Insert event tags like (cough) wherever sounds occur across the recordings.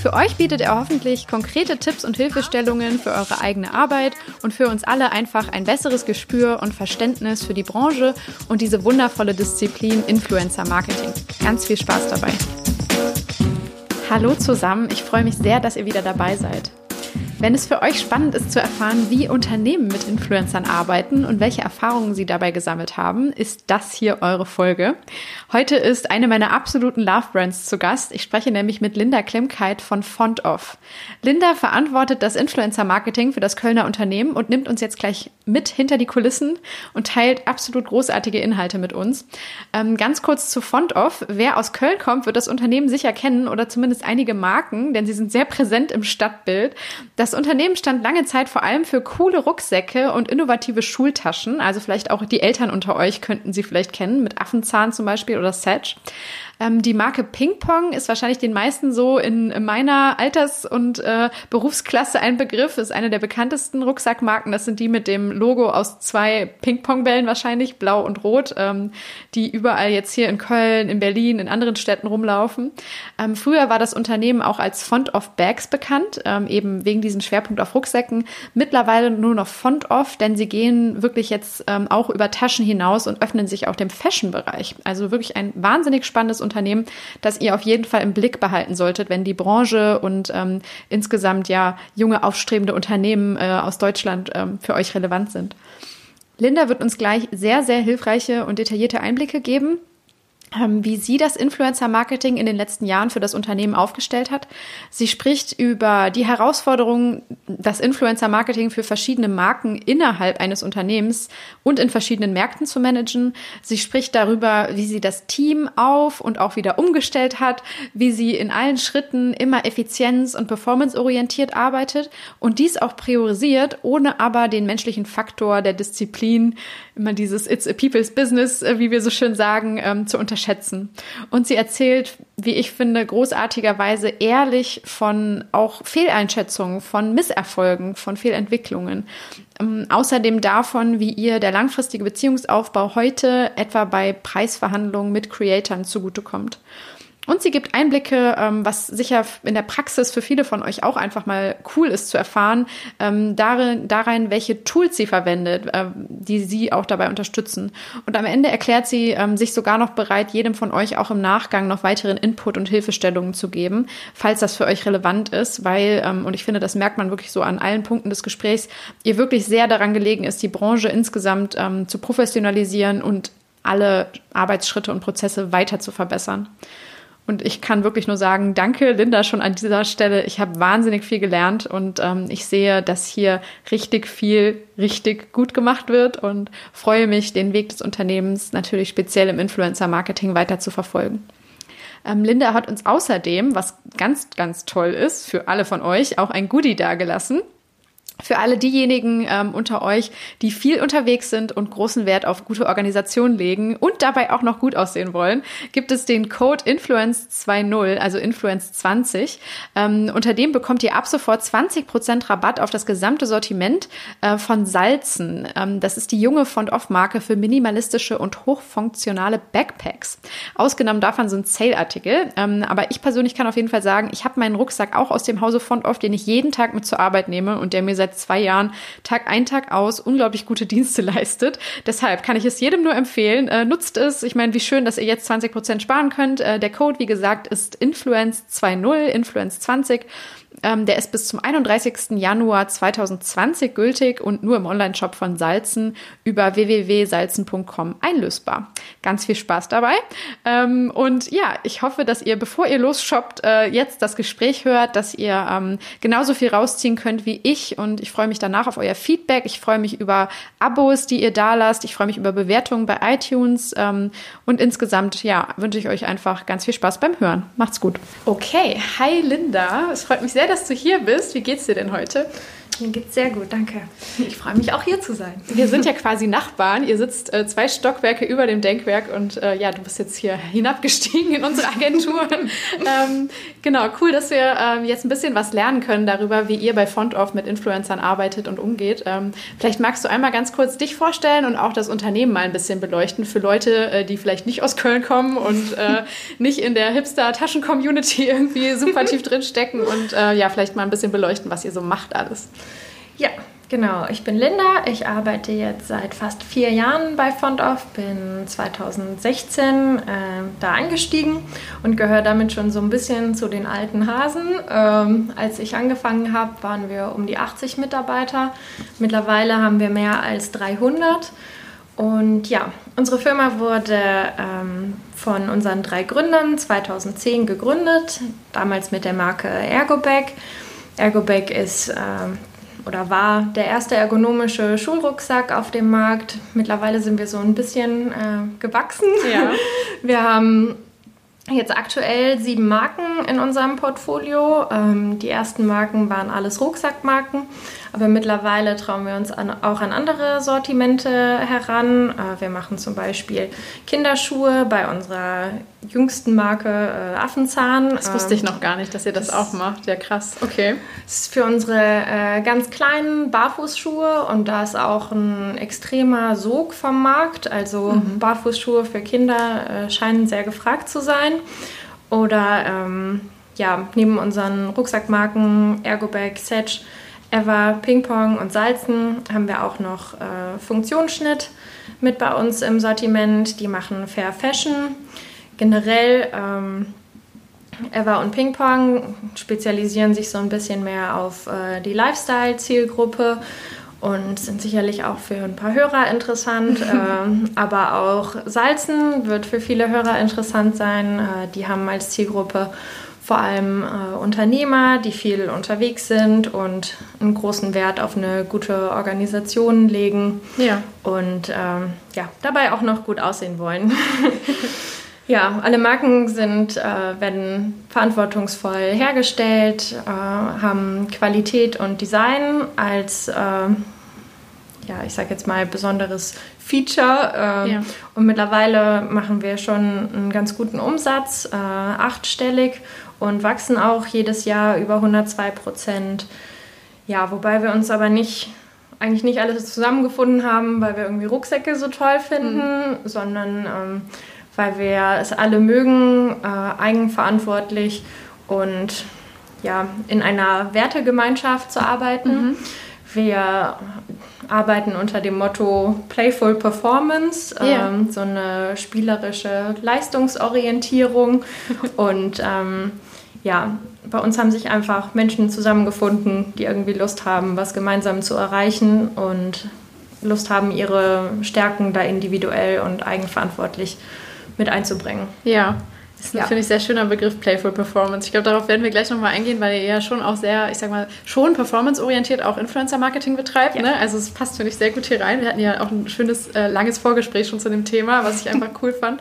Für euch bietet er hoffentlich konkrete Tipps und Hilfestellungen für eure eigene Arbeit und für uns alle einfach ein besseres Gespür und Verständnis für die Branche und diese wundervolle Disziplin Influencer Marketing. Ganz viel Spaß dabei. Hallo zusammen, ich freue mich sehr, dass ihr wieder dabei seid. Wenn es für euch spannend ist zu erfahren, wie Unternehmen mit Influencern arbeiten und welche Erfahrungen sie dabei gesammelt haben, ist das hier eure Folge. Heute ist eine meiner absoluten Love Brands zu Gast. Ich spreche nämlich mit Linda Klemkeit von Font Off. Linda verantwortet das Influencer Marketing für das Kölner Unternehmen und nimmt uns jetzt gleich mit hinter die Kulissen und teilt absolut großartige Inhalte mit uns. Ähm, ganz kurz zu Font Off. Wer aus Köln kommt, wird das Unternehmen sicher kennen oder zumindest einige Marken, denn sie sind sehr präsent im Stadtbild. Das das Unternehmen stand lange Zeit vor allem für coole Rucksäcke und innovative Schultaschen. Also vielleicht auch die Eltern unter euch könnten sie vielleicht kennen, mit Affenzahn zum Beispiel oder Sedge. Ähm, die Marke Ping Pong ist wahrscheinlich den meisten so in, in meiner Alters- und äh, Berufsklasse ein Begriff. Ist eine der bekanntesten Rucksackmarken. Das sind die mit dem Logo aus zwei Ping-Pong-Bällen wahrscheinlich, blau und rot, ähm, die überall jetzt hier in Köln, in Berlin, in anderen Städten rumlaufen. Ähm, früher war das Unternehmen auch als Font of Bags bekannt, ähm, eben wegen diesem Schwerpunkt auf Rucksäcken. Mittlerweile nur noch Font of, denn sie gehen wirklich jetzt ähm, auch über Taschen hinaus und öffnen sich auch dem Fashion-Bereich. Also wirklich ein wahnsinnig spannendes Unternehmen, das ihr auf jeden Fall im Blick behalten solltet, wenn die Branche und ähm, insgesamt ja junge aufstrebende Unternehmen äh, aus Deutschland ähm, für euch relevant sind. Linda wird uns gleich sehr, sehr hilfreiche und detaillierte Einblicke geben wie sie das Influencer-Marketing in den letzten Jahren für das Unternehmen aufgestellt hat. Sie spricht über die Herausforderungen, das Influencer-Marketing für verschiedene Marken innerhalb eines Unternehmens und in verschiedenen Märkten zu managen. Sie spricht darüber, wie sie das Team auf und auch wieder umgestellt hat, wie sie in allen Schritten immer effizienz- und performanceorientiert arbeitet und dies auch priorisiert, ohne aber den menschlichen Faktor der Disziplin, immer dieses It's a People's Business, äh, wie wir so schön sagen, ähm, zu unterstützen unterschätzen. Und sie erzählt, wie ich finde, großartigerweise ehrlich von auch Fehleinschätzungen, von Misserfolgen, von Fehlentwicklungen. Ähm, außerdem davon, wie ihr der langfristige Beziehungsaufbau heute etwa bei Preisverhandlungen mit Creatoren zugutekommt. Und sie gibt Einblicke, ähm, was sicher in der Praxis für viele von euch auch einfach mal cool ist zu erfahren, ähm, darin, darin, welche Tools sie verwendet, äh, die sie auch dabei unterstützen. Und am Ende erklärt sie ähm, sich sogar noch bereit, jedem von euch auch im Nachgang noch weiteren Input und Hilfestellungen zu geben, falls das für euch relevant ist, weil, ähm, und ich finde, das merkt man wirklich so an allen Punkten des Gesprächs, ihr wirklich sehr daran gelegen ist, die Branche insgesamt ähm, zu professionalisieren und alle Arbeitsschritte und Prozesse weiter zu verbessern. Und ich kann wirklich nur sagen, danke Linda schon an dieser Stelle. Ich habe wahnsinnig viel gelernt und ähm, ich sehe, dass hier richtig viel richtig gut gemacht wird und freue mich, den Weg des Unternehmens natürlich speziell im Influencer-Marketing weiter zu verfolgen. Ähm, Linda hat uns außerdem, was ganz, ganz toll ist, für alle von euch auch ein Goodie dagelassen. Für alle diejenigen ähm, unter euch, die viel unterwegs sind und großen Wert auf gute Organisation legen und dabei auch noch gut aussehen wollen, gibt es den Code Influence 2.0, also Influence 20. Ähm, unter dem bekommt ihr ab sofort 20% Rabatt auf das gesamte Sortiment äh, von Salzen. Ähm, das ist die junge Font-Off-Marke für minimalistische und hochfunktionale Backpacks. Ausgenommen davon sind Sale-Artikel. Ähm, aber ich persönlich kann auf jeden Fall sagen, ich habe meinen Rucksack auch aus dem Hause Font-Off, den ich jeden Tag mit zur Arbeit nehme und der mir seit seit zwei Jahren Tag ein, Tag aus unglaublich gute Dienste (laughs) leistet. Deshalb kann ich es jedem nur empfehlen. Äh, nutzt es. Ich meine, wie schön, dass ihr jetzt 20 Prozent sparen könnt. Äh, der Code, wie gesagt, ist Influence20, Influence20. Ähm, der ist bis zum 31. Januar 2020 gültig und nur im Online-Shop von Salzen über www.salzen.com einlösbar. Ganz viel Spaß dabei. Ähm, und ja, ich hoffe, dass ihr, bevor ihr losshoppt, äh, jetzt das Gespräch hört, dass ihr ähm, genauso viel rausziehen könnt wie ich. Und ich freue mich danach auf euer Feedback. Ich freue mich über Abos, die ihr da lasst. Ich freue mich über Bewertungen bei iTunes. Ähm, und insgesamt, ja, wünsche ich euch einfach ganz viel Spaß beim Hören. Macht's gut. Okay, hi Linda. Es freut mich sehr, dass du hier bist. Wie geht's dir denn heute? Mir geht's sehr gut, danke. Ich freue mich auch hier zu sein. Wir sind ja quasi Nachbarn. Ihr sitzt äh, zwei Stockwerke über dem Denkwerk und äh, ja, du bist jetzt hier hinabgestiegen in unsere Agentur. (laughs) ähm, genau, cool, dass wir ähm, jetzt ein bisschen was lernen können darüber, wie ihr bei FontOff mit Influencern arbeitet und umgeht. Ähm, vielleicht magst du einmal ganz kurz dich vorstellen und auch das Unternehmen mal ein bisschen beleuchten für Leute, äh, die vielleicht nicht aus Köln kommen und äh, (laughs) nicht in der Hipster-Taschen-Community irgendwie super tief drin stecken und äh, ja, vielleicht mal ein bisschen beleuchten, was ihr so macht alles. Ja, genau. Ich bin Linda. Ich arbeite jetzt seit fast vier Jahren bei FontOff. Bin 2016 äh, da eingestiegen und gehöre damit schon so ein bisschen zu den alten Hasen. Ähm, als ich angefangen habe, waren wir um die 80 Mitarbeiter. Mittlerweile haben wir mehr als 300. Und ja, unsere Firma wurde ähm, von unseren drei Gründern 2010 gegründet, damals mit der Marke Ergobag. Ergobag ist äh, oder war der erste ergonomische Schulrucksack auf dem Markt. Mittlerweile sind wir so ein bisschen äh, gewachsen. Ja. (laughs) Wir haben jetzt aktuell sieben Marken in unserem Portfolio. Ähm, die ersten Marken waren alles Rucksackmarken. Aber mittlerweile trauen wir uns an, auch an andere Sortimente heran. Äh, wir machen zum Beispiel Kinderschuhe bei unserer jüngsten Marke äh, Affenzahn. Das wusste ich ähm, noch gar nicht, dass ihr das, das auch macht. Ja, krass. Okay. Das ist für unsere äh, ganz kleinen Barfußschuhe und da ist auch ein extremer Sog vom Markt. Also mhm. Barfußschuhe für Kinder äh, scheinen sehr gefragt zu sein. Oder ähm, ja, neben unseren Rucksackmarken Ergobag, Sedge Ever, Ping Pong und Salzen haben wir auch noch äh, Funktionsschnitt mit bei uns im Sortiment. Die machen Fair Fashion. Generell ähm, Ever und Ping Pong spezialisieren sich so ein bisschen mehr auf äh, die Lifestyle-Zielgruppe und sind sicherlich auch für ein paar Hörer interessant. (laughs) ähm, aber auch Salzen wird für viele Hörer interessant sein. Äh, die haben als Zielgruppe vor allem äh, Unternehmer, die viel unterwegs sind und einen großen Wert auf eine gute Organisation legen ja. und ähm, ja, dabei auch noch gut aussehen wollen. (laughs) ja, alle Marken sind, äh, werden verantwortungsvoll hergestellt, äh, haben Qualität und Design als äh, ja, ich sage jetzt mal, besonderes Feature. Ähm, ja. Und mittlerweile machen wir schon einen ganz guten Umsatz, äh, achtstellig und wachsen auch jedes Jahr über 102 Prozent. Ja, wobei wir uns aber nicht, eigentlich nicht alles zusammengefunden haben, weil wir irgendwie Rucksäcke so toll finden, mhm. sondern ähm, weil wir es alle mögen, äh, eigenverantwortlich und ja, in einer Wertegemeinschaft zu arbeiten. Mhm. Wir arbeiten unter dem Motto Playful Performance, yeah. ähm, so eine spielerische Leistungsorientierung (laughs) und ähm, ja, bei uns haben sich einfach Menschen zusammengefunden, die irgendwie Lust haben, was gemeinsam zu erreichen und Lust haben, ihre Stärken da individuell und eigenverantwortlich mit einzubringen. Ja, das ist ja. finde ich, sehr schöner Begriff Playful Performance. Ich glaube, darauf werden wir gleich nochmal eingehen, weil ihr ja schon auch sehr, ich sag mal, schon performanceorientiert auch Influencer-Marketing betreibt. Ja. Ne? Also es passt, finde ich, sehr gut hier rein. Wir hatten ja auch ein schönes, äh, langes Vorgespräch schon zu dem Thema, was ich einfach cool fand.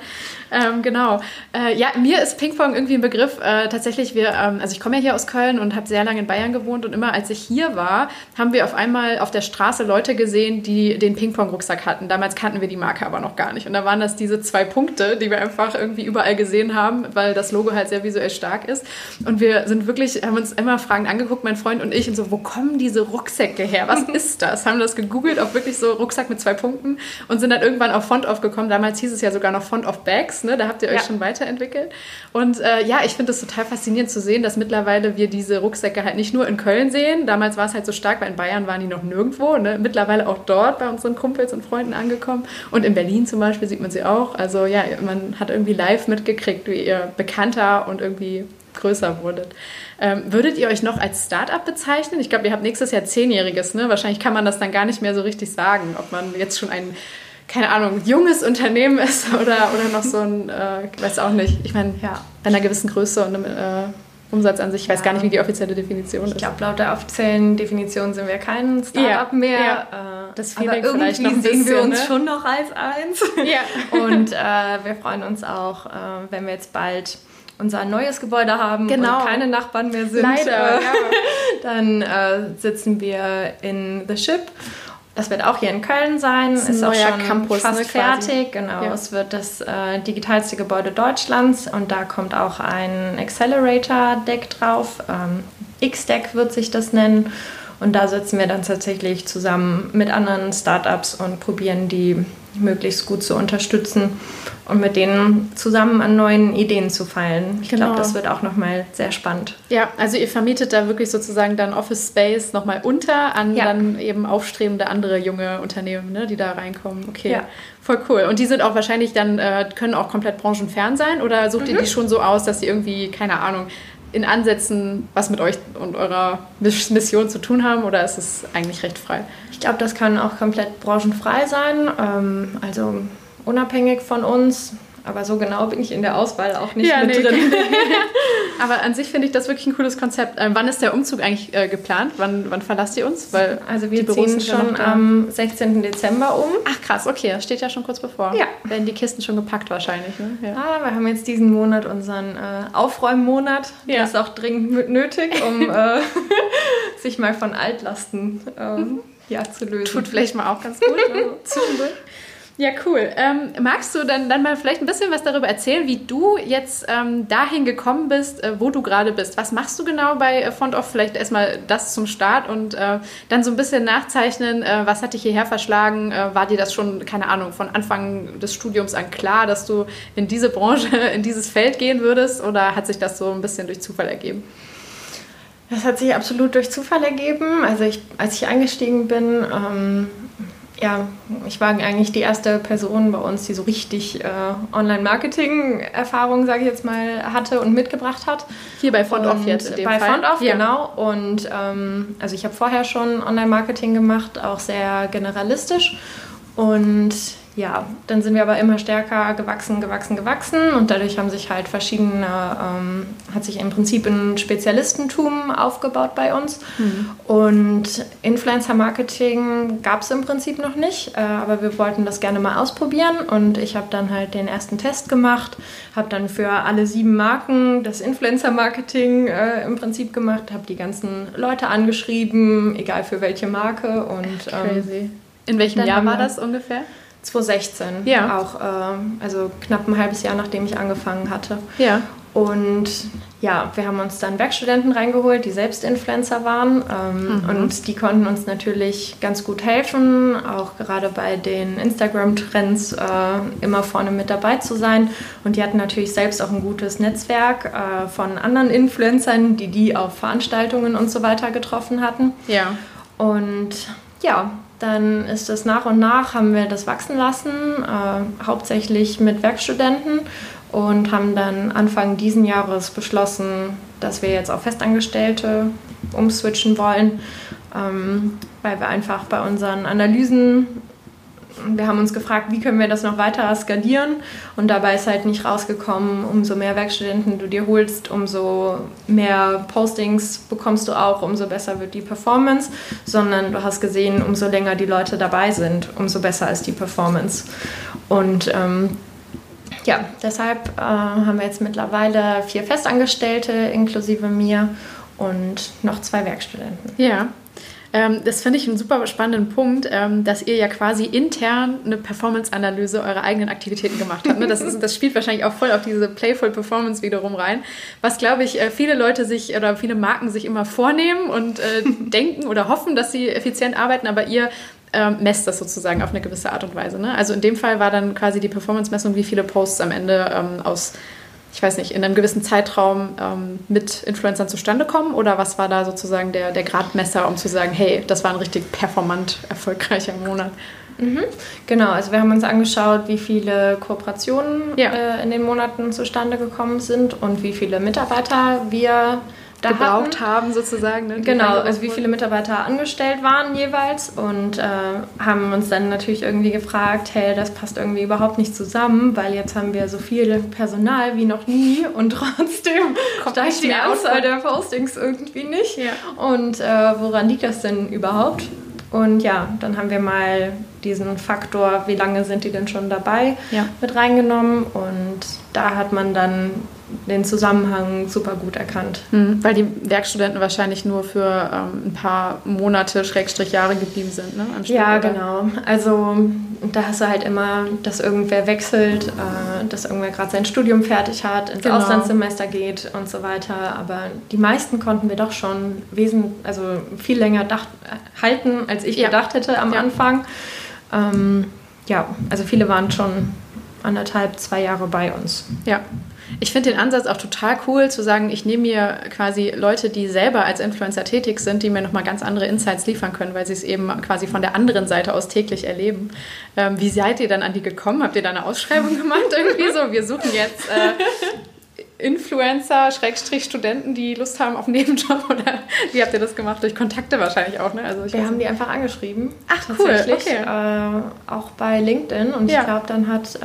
Ähm, genau. Äh, ja, mir ist Ping-Pong irgendwie ein Begriff. Äh, tatsächlich, wir, ähm, also ich komme ja hier aus Köln und habe sehr lange in Bayern gewohnt und immer als ich hier war, haben wir auf einmal auf der Straße Leute gesehen, die den Ping-Pong-Rucksack hatten. Damals kannten wir die Marke aber noch gar nicht. Und da waren das diese zwei Punkte, die wir einfach irgendwie überall gesehen haben haben, weil das Logo halt sehr visuell stark ist. Und wir sind wirklich, haben uns immer fragend angeguckt, mein Freund und ich, und so, wo kommen diese Rucksäcke her? Was (laughs) ist das? Haben das gegoogelt, auch wirklich so Rucksack mit zwei Punkten und sind dann irgendwann auf Font aufgekommen. Damals hieß es ja sogar noch Font of Bags, ne? Da habt ihr euch ja. schon weiterentwickelt. Und äh, ja, ich finde es total faszinierend zu sehen, dass mittlerweile wir diese Rucksäcke halt nicht nur in Köln sehen. Damals war es halt so stark, weil in Bayern waren die noch nirgendwo. Ne? Mittlerweile auch dort bei unseren Kumpels und Freunden angekommen. Und in Berlin zum Beispiel sieht man sie auch. Also ja, man hat irgendwie live mitgekriegt, wie ihr bekannter und irgendwie größer wurdet. Ähm, würdet ihr euch noch als Startup bezeichnen? Ich glaube, ihr habt nächstes Jahr Zehnjähriges. Ne? Wahrscheinlich kann man das dann gar nicht mehr so richtig sagen, ob man jetzt schon ein keine Ahnung, junges Unternehmen (laughs) ist oder, oder noch so ein, äh, weiß auch nicht. Ich meine, ja, bei einer gewissen Größe und einem äh, Umsatz an sich. Ich weiß gar nicht, wie die offizielle Definition ist. Ich glaube, laut der offiziellen Definition sind wir kein Startup ja, mehr. Ja. Äh, das aber irgendwie sehen bisschen, wir uns ne? schon noch als eins. Ja. (laughs) Und äh, wir freuen uns auch, äh, wenn wir jetzt bald unser neues Gebäude haben genau. und keine Nachbarn mehr sind. Leider, ja. (laughs) Dann äh, sitzen wir in The Ship das wird auch hier in Köln sein. Ist, ist auch schon Campus, fast ne, fertig. Genau, ja. es wird das äh, digitalste Gebäude Deutschlands und da kommt auch ein Accelerator-Deck drauf. Ähm, X-Deck wird sich das nennen. Und da sitzen wir dann tatsächlich zusammen mit anderen Startups und probieren die möglichst gut zu unterstützen und mit denen zusammen an neuen Ideen zu feilen. Ich genau. glaube, das wird auch nochmal sehr spannend. Ja, also ihr vermietet da wirklich sozusagen dann Office Space nochmal unter an ja. dann eben aufstrebende andere junge Unternehmen, ne, die da reinkommen. Okay, ja. voll cool. Und die sind auch wahrscheinlich dann, äh, können auch komplett branchenfern sein oder sucht mhm. ihr die schon so aus, dass sie irgendwie, keine Ahnung, in Ansätzen was mit euch und eurer Mission zu tun haben oder ist es eigentlich recht frei? Ich glaube, das kann auch komplett branchenfrei sein, ähm, also unabhängig von uns. Aber so genau bin ich in der Auswahl auch nicht ja, mit nee. drin. (laughs) Aber an sich finde ich das wirklich ein cooles Konzept. Ähm, wann ist der Umzug eigentlich äh, geplant? Wann, wann verlasst ihr uns? Weil also wir ziehen schon am 16. Dezember um. Ach krass, okay, das steht ja schon kurz bevor. Ja. Werden die Kisten schon gepackt wahrscheinlich. Ne? Ja. Ah, wir haben jetzt diesen Monat unseren äh, Aufräummonat. Der ja. ist auch dringend nötig, um (laughs) äh, sich mal von Altlasten ähm, ja, zu lösen. Tut vielleicht mal auch ganz gut. (laughs) Also zwischendurch. Ja, cool. Ähm, magst du dann, dann mal vielleicht ein bisschen was darüber erzählen, wie du jetzt ähm, dahin gekommen bist, äh, wo du gerade bist? Was machst du genau bei äh, Font of? Vielleicht erstmal das zum Start und äh, dann so ein bisschen nachzeichnen, äh, was hat dich hierher verschlagen? Äh, war dir das schon, keine Ahnung, von Anfang des Studiums an klar, dass du in diese Branche, (laughs) in dieses Feld gehen würdest oder hat sich das so ein bisschen durch Zufall ergeben? Das hat sich absolut durch Zufall ergeben. Also ich, als ich eingestiegen bin, ähm, ja, ich war eigentlich die erste Person bei uns, die so richtig äh, Online-Marketing-Erfahrung, sage ich jetzt mal, hatte und mitgebracht hat. Hier bei Font Off jetzt. In bei Fall. Font Off, ja. genau. Und ähm, also ich habe vorher schon Online-Marketing gemacht, auch sehr generalistisch. Und ja, dann sind wir aber immer stärker gewachsen, gewachsen, gewachsen und dadurch haben sich halt verschiedene, ähm, hat sich im Prinzip ein Spezialistentum aufgebaut bei uns. Mhm. Und Influencer-Marketing gab es im Prinzip noch nicht, äh, aber wir wollten das gerne mal ausprobieren und ich habe dann halt den ersten Test gemacht, habe dann für alle sieben Marken das Influencer-Marketing äh, im Prinzip gemacht, habe die ganzen Leute angeschrieben, egal für welche Marke und ähm, Crazy. In welchem Jahr war das ungefähr? 2016. Ja. Auch, äh, also knapp ein halbes Jahr, nachdem ich angefangen hatte. Ja. Und ja, wir haben uns dann Werkstudenten reingeholt, die selbst Influencer waren. Ähm, mhm. Und die konnten uns natürlich ganz gut helfen, auch gerade bei den Instagram-Trends äh, immer vorne mit dabei zu sein. Und die hatten natürlich selbst auch ein gutes Netzwerk äh, von anderen Influencern, die die auf Veranstaltungen und so weiter getroffen hatten. Ja. Und ja, dann ist es nach und nach, haben wir das wachsen lassen, äh, hauptsächlich mit Werkstudenten und haben dann Anfang diesen Jahres beschlossen, dass wir jetzt auf Festangestellte umswitchen wollen, ähm, weil wir einfach bei unseren Analysen wir haben uns gefragt, wie können wir das noch weiter skalieren und dabei ist halt nicht rausgekommen, umso mehr Werkstudenten du dir holst, umso mehr Postings bekommst du auch, umso besser wird die Performance, sondern du hast gesehen, umso länger die Leute dabei sind, umso besser ist die Performance. Und ähm, ja, deshalb äh, haben wir jetzt mittlerweile vier Festangestellte inklusive mir und noch zwei Werkstudenten. Ja, Ähm, das finde ich einen super spannenden Punkt, ähm, dass ihr ja quasi intern eine Performance-Analyse eurer eigenen Aktivitäten gemacht habt. Ne? Das, ist, das spielt wahrscheinlich auch voll auf diese Playful Performance wiederum rein. Was, glaube ich, äh, viele Leute sich oder viele Marken sich immer vornehmen und äh, (laughs) denken oder hoffen, dass sie effizient arbeiten, aber ihr ähm, messt das sozusagen auf eine gewisse Art und Weise. Ne? Also in dem Fall war dann quasi die Performance-Messung, wie viele Posts am Ende ähm, aus ich weiß nicht, in einem gewissen Zeitraum ähm, mit Influencern zustande kommen? Oder was war da sozusagen der, der Gradmesser, um zu sagen, hey, das war ein richtig performant erfolgreicher Monat? Mhm. Genau, also wir haben uns angeschaut, wie viele Kooperationen ja. äh, in den Monaten zustande gekommen sind und wie viele Mitarbeiter wir da gebraucht hatten. haben sozusagen. Ne? Genau, also wie viele Mitarbeiter angestellt waren jeweils und äh, haben uns dann natürlich irgendwie gefragt, hey, das passt irgendwie überhaupt nicht zusammen, weil jetzt haben wir so viel Personal wie noch nie und (laughs) trotzdem steigt die Anzahl der Postings irgendwie nicht. Ja. Und äh, woran liegt das denn überhaupt? Und ja, dann haben wir mal diesen Faktor, wie lange sind die denn schon dabei, ja. mit reingenommen. Und da hat man dann den Zusammenhang super gut erkannt. Mhm, weil die Werkstudenten wahrscheinlich nur für ähm, ein paar Monate, Schrägstrich Jahre geblieben sind, ne? ja, oder? genau. Also da hast du halt immer, dass irgendwer wechselt, äh, dass irgendwer gerade sein Studium fertig hat, ins genau. Auslandssemester geht und so weiter. Aber die meisten konnten wir doch schon wesentlich, also viel länger dacht, halten, als ich ja. gedacht hätte am ja. Anfang. Ähm, ja, also viele waren schon anderthalb, zwei Jahre bei uns. Ja. Ich finde den Ansatz auch total cool, zu sagen, ich nehme mir quasi Leute, die selber als Influencer tätig sind, die mir nochmal ganz andere Insights liefern können, weil sie es eben quasi von der anderen Seite aus täglich erleben. Ähm, wie seid ihr dann an die gekommen? Habt ihr da eine Ausschreibung (laughs) gemacht irgendwie so? Wir suchen jetzt äh, Influencer, Schrägstrich Studenten, die Lust haben auf einen Nebenjob oder (laughs) wie habt ihr das gemacht? Durch Kontakte wahrscheinlich auch, ne? Also wir haben die einfach angeschrieben. Ach cool, okay. Äh, auch bei LinkedIn und ja. ich glaube, dann hat äh,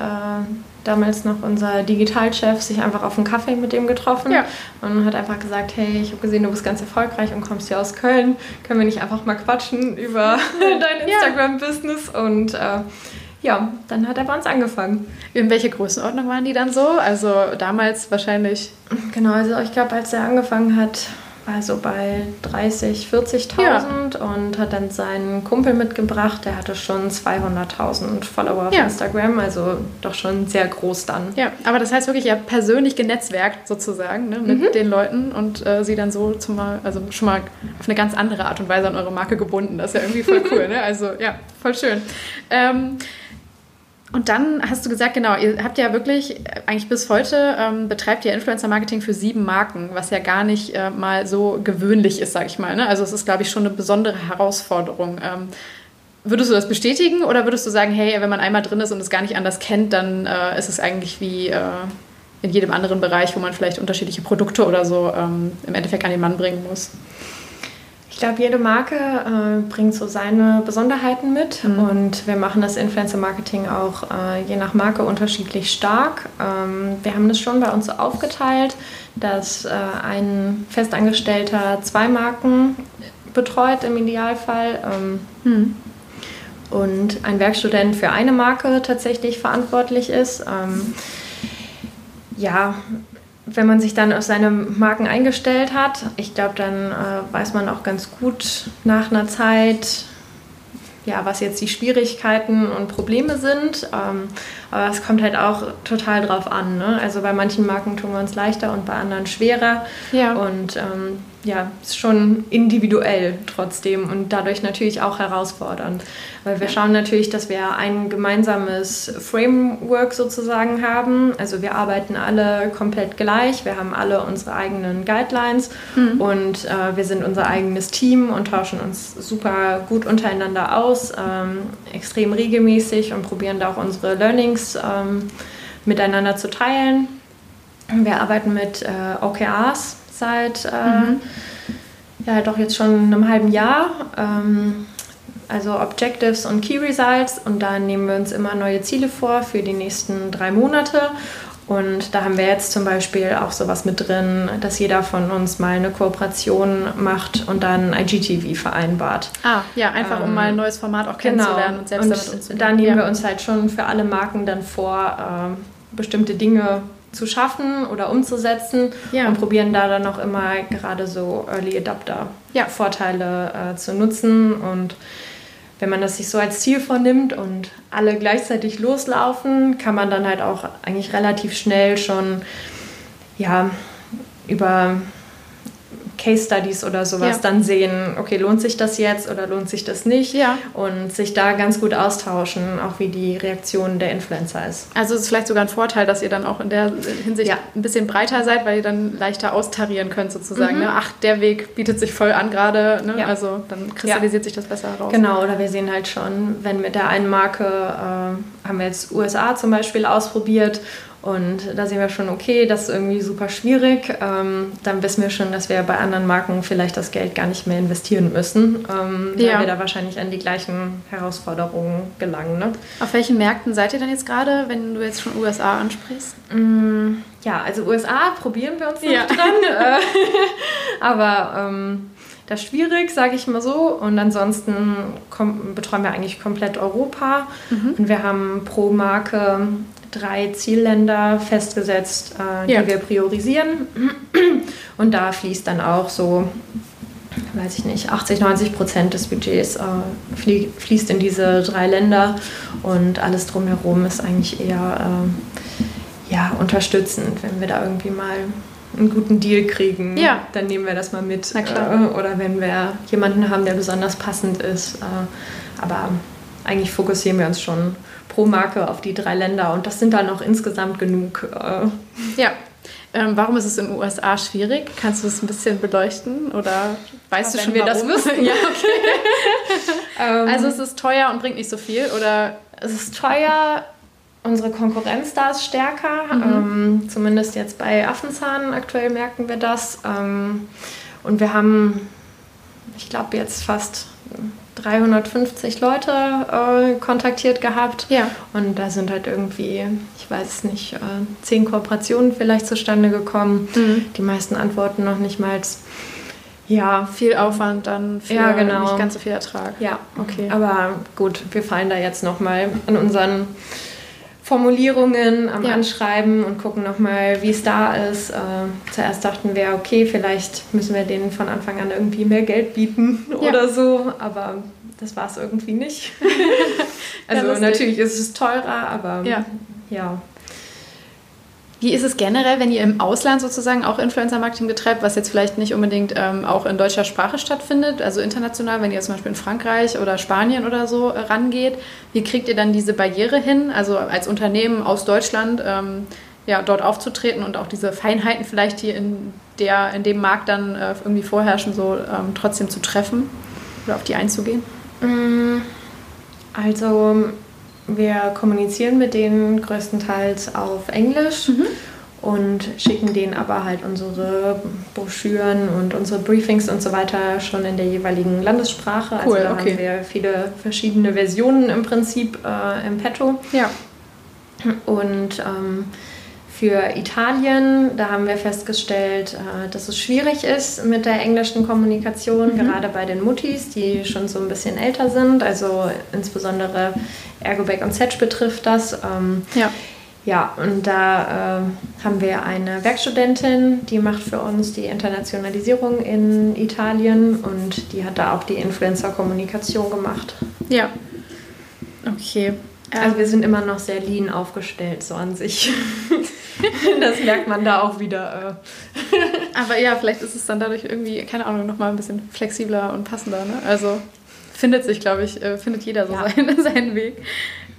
damals noch unser Digitalchef sich einfach auf einen Kaffee mit dem getroffen ja. und hat einfach gesagt, hey, ich habe gesehen, du bist ganz erfolgreich und kommst hier aus Köln. Können wir nicht einfach mal quatschen über (laughs) (laughs) dein Instagram-Business? Und äh, ja, dann hat er bei uns angefangen. In welche Größenordnung waren die dann so? Also damals wahrscheinlich. Genau, also ich glaube, als er angefangen hat, also bei 30, 40.000 ja. und hat dann seinen Kumpel mitgebracht, der hatte schon 200.000 Follower auf ja. Instagram, also doch schon sehr groß dann. Ja, aber das heißt wirklich, ihr habt persönlich genetzwerkt sozusagen ne, mit mhm. den Leuten und äh, sie dann so zum also schon mal auf eine ganz andere Art und Weise an eure Marke gebunden. Das ist ja irgendwie voll (laughs) cool, ne? Also ja, voll schön. Ähm, und dann hast du gesagt, genau, ihr habt ja wirklich, äh, eigentlich bis heute ähm, betreibt ihr Influencer-Marketing für sieben Marken, was ja gar nicht äh, mal so gewöhnlich ist, sag ich mal. Ne? Also es ist, glaube ich, schon eine besondere Herausforderung. Ähm, würdest du das bestätigen oder würdest du sagen, hey, wenn man einmal drin ist und es gar nicht anders kennt, dann äh, ist es eigentlich wie äh, in jedem anderen Bereich, wo man vielleicht unterschiedliche Produkte oder so ähm, im Endeffekt an den Mann bringen muss? Ich glaube, jede Marke äh, bringt so seine Besonderheiten mit mhm. und wir machen das Influencer-Marketing auch äh, je nach Marke unterschiedlich stark. Ähm, wir haben das schon bei uns so aufgeteilt, dass äh, ein Festangestellter zwei Marken betreut im Idealfall ähm, mhm. und ein Werkstudent für eine Marke tatsächlich verantwortlich ist. Ähm, ja, wenn man sich dann auf seine Marken eingestellt hat, ich glaube, dann äh, weiß man auch ganz gut nach einer Zeit, ja, was jetzt die Schwierigkeiten und Probleme sind. Ähm, aber es kommt halt auch total drauf an. Ne? Also bei manchen Marken tun wir uns leichter und bei anderen schwerer. Ja. Und ähm, ja, ist schon individuell trotzdem und dadurch natürlich auch herausfordernd. Weil wir schauen natürlich, dass wir ein gemeinsames Framework sozusagen haben. Also wir arbeiten alle komplett gleich, wir haben alle unsere eigenen Guidelines mhm. und äh, wir sind unser eigenes Team und tauschen uns super gut untereinander aus, ähm, extrem regelmäßig und probieren da auch unsere Learnings ähm, miteinander zu teilen. Wir arbeiten mit äh, OKRs seit äh, mhm. ja doch jetzt schon einem halben Jahr. Ähm, also Objectives und Key Results und da nehmen wir uns immer neue Ziele vor für die nächsten drei Monate. Und da haben wir jetzt zum Beispiel auch sowas mit drin, dass jeder von uns mal eine Kooperation macht und dann IGTV vereinbart. Ah, ja, einfach ähm, um mal ein neues Format auch kennenzulernen genau. und selbst und damit umzugehen. Da nehmen ja. wir uns halt schon für alle Marken dann vor, äh, bestimmte Dinge zu schaffen oder umzusetzen ja. und probieren da dann auch immer gerade so Early Adapter ja. Vorteile äh, zu nutzen und wenn man das sich so als Ziel vornimmt und alle gleichzeitig loslaufen, kann man dann halt auch eigentlich relativ schnell schon ja über Case Studies oder sowas ja. dann sehen, okay, lohnt sich das jetzt oder lohnt sich das nicht? Ja. Und sich da ganz gut austauschen, auch wie die Reaktion der Influencer ist. Also es ist vielleicht sogar ein Vorteil, dass ihr dann auch in der Hinsicht ja. ein bisschen breiter seid, weil ihr dann leichter austarieren könnt sozusagen. Mhm. Ne? Ach, der Weg bietet sich voll an gerade, ne? ja. also dann kristallisiert sich das besser heraus. Genau, oder wir sehen halt schon, wenn mit der einen Marke, äh, haben wir jetzt USA zum Beispiel ausprobiert und da sehen wir schon, okay, das ist irgendwie super schwierig. Ähm, dann wissen wir schon, dass wir bei anderen Marken vielleicht das Geld gar nicht mehr investieren müssen, ähm, weil ja. wir da wahrscheinlich an die gleichen Herausforderungen gelangen. Ne? Auf welchen Märkten seid ihr denn jetzt gerade, wenn du jetzt schon USA ansprichst? Mm, ja, also USA probieren wir uns noch ja. dran. Äh, (laughs) aber ähm, das ist schwierig, sage ich mal so. Und ansonsten betreuen wir eigentlich komplett Europa. Mhm. Und wir haben pro Marke drei Zielländer festgesetzt, äh, ja. die wir priorisieren. (clears throat) Und da fließt dann auch so, weiß ich nicht, 80, 90 Prozent des Budgets äh, fließt in diese drei Länder. Und alles drumherum ist eigentlich eher äh, ja, unterstützend, wenn wir da irgendwie mal einen guten Deal kriegen, ja. dann nehmen wir das mal mit. Äh, oder wenn wir jemanden haben, der besonders passend ist. Äh, aber eigentlich fokussieren wir uns schon pro Marke auf die drei Länder und das sind dann auch insgesamt genug. Äh. Ja. Ähm, warum ist es in den USA schwierig? Kannst du es ein bisschen beleuchten oder weißt Aber du schon, wir warum? das wissen? (laughs) ja, okay. (laughs) Ähm. also es ist teuer und bringt nicht so viel oder es ist teuer. Unsere Konkurrenz da ist stärker, mhm. ähm, zumindest jetzt bei Affenzahn. Aktuell merken wir das. Ähm, und wir haben, ich glaube, jetzt fast 350 Leute äh, kontaktiert gehabt. Ja. Und da sind halt irgendwie, ich weiß es nicht, äh, zehn Kooperationen vielleicht zustande gekommen. Mhm. Die meisten antworten noch nicht mal. Ja. Viel Aufwand dann für ja, genau. nicht ganz so viel Ertrag. Ja, okay. Aber gut, wir fallen da jetzt nochmal an unseren Formulierungen am ja. Anschreiben und gucken nochmal, wie es da ist. Äh, zuerst dachten wir, okay, vielleicht müssen wir denen von Anfang an irgendwie mehr Geld bieten ja. oder so, aber das war es irgendwie nicht. (laughs) also ja, natürlich ist es teurer, aber ja. Wie ist es generell, wenn ihr im Ausland sozusagen auch Influencer-Marketing betreibt, was jetzt vielleicht nicht unbedingt ähm, auch in deutscher Sprache stattfindet, also international, wenn ihr zum Beispiel in Frankreich oder Spanien oder so äh, rangeht, wie kriegt ihr dann diese Barriere hin, also als Unternehmen aus Deutschland ähm, ja, dort aufzutreten und auch diese Feinheiten vielleicht, die in, der, in dem Markt dann äh, irgendwie vorherrschen, so ähm, trotzdem zu treffen oder auf die einzugehen? Mm, also wir kommunizieren mit denen größtenteils auf Englisch mhm. und schicken denen aber halt unsere Broschüren und unsere Briefings und so weiter schon in der jeweiligen Landessprache. Also cool, also da okay. haben wir viele verschiedene Versionen im Prinzip äh, im Petto. Ja. Und ähm, für Italien, da haben wir festgestellt, äh, dass es schwierig ist mit der englischen Kommunikation, mhm. gerade bei den Muttis, die schon so ein bisschen älter sind. Also insbesondere Ergobag und Setch betrifft das. Ähm, ja. Ja, und da äh, haben wir eine Werkstudentin, die macht für uns die Internationalisierung in Italien und die hat da auch die Influencer-Kommunikation gemacht. Ja. Okay. Also wir sind immer noch sehr lean aufgestellt, so an sich. (laughs) das merkt man da auch wieder. Äh. Aber ja, vielleicht ist es dann dadurch irgendwie, keine Ahnung, nochmal ein bisschen flexibler und passender. Ne? Also findet sich, glaube ich, äh, findet jeder so ja. seinen, (laughs) seinen Weg.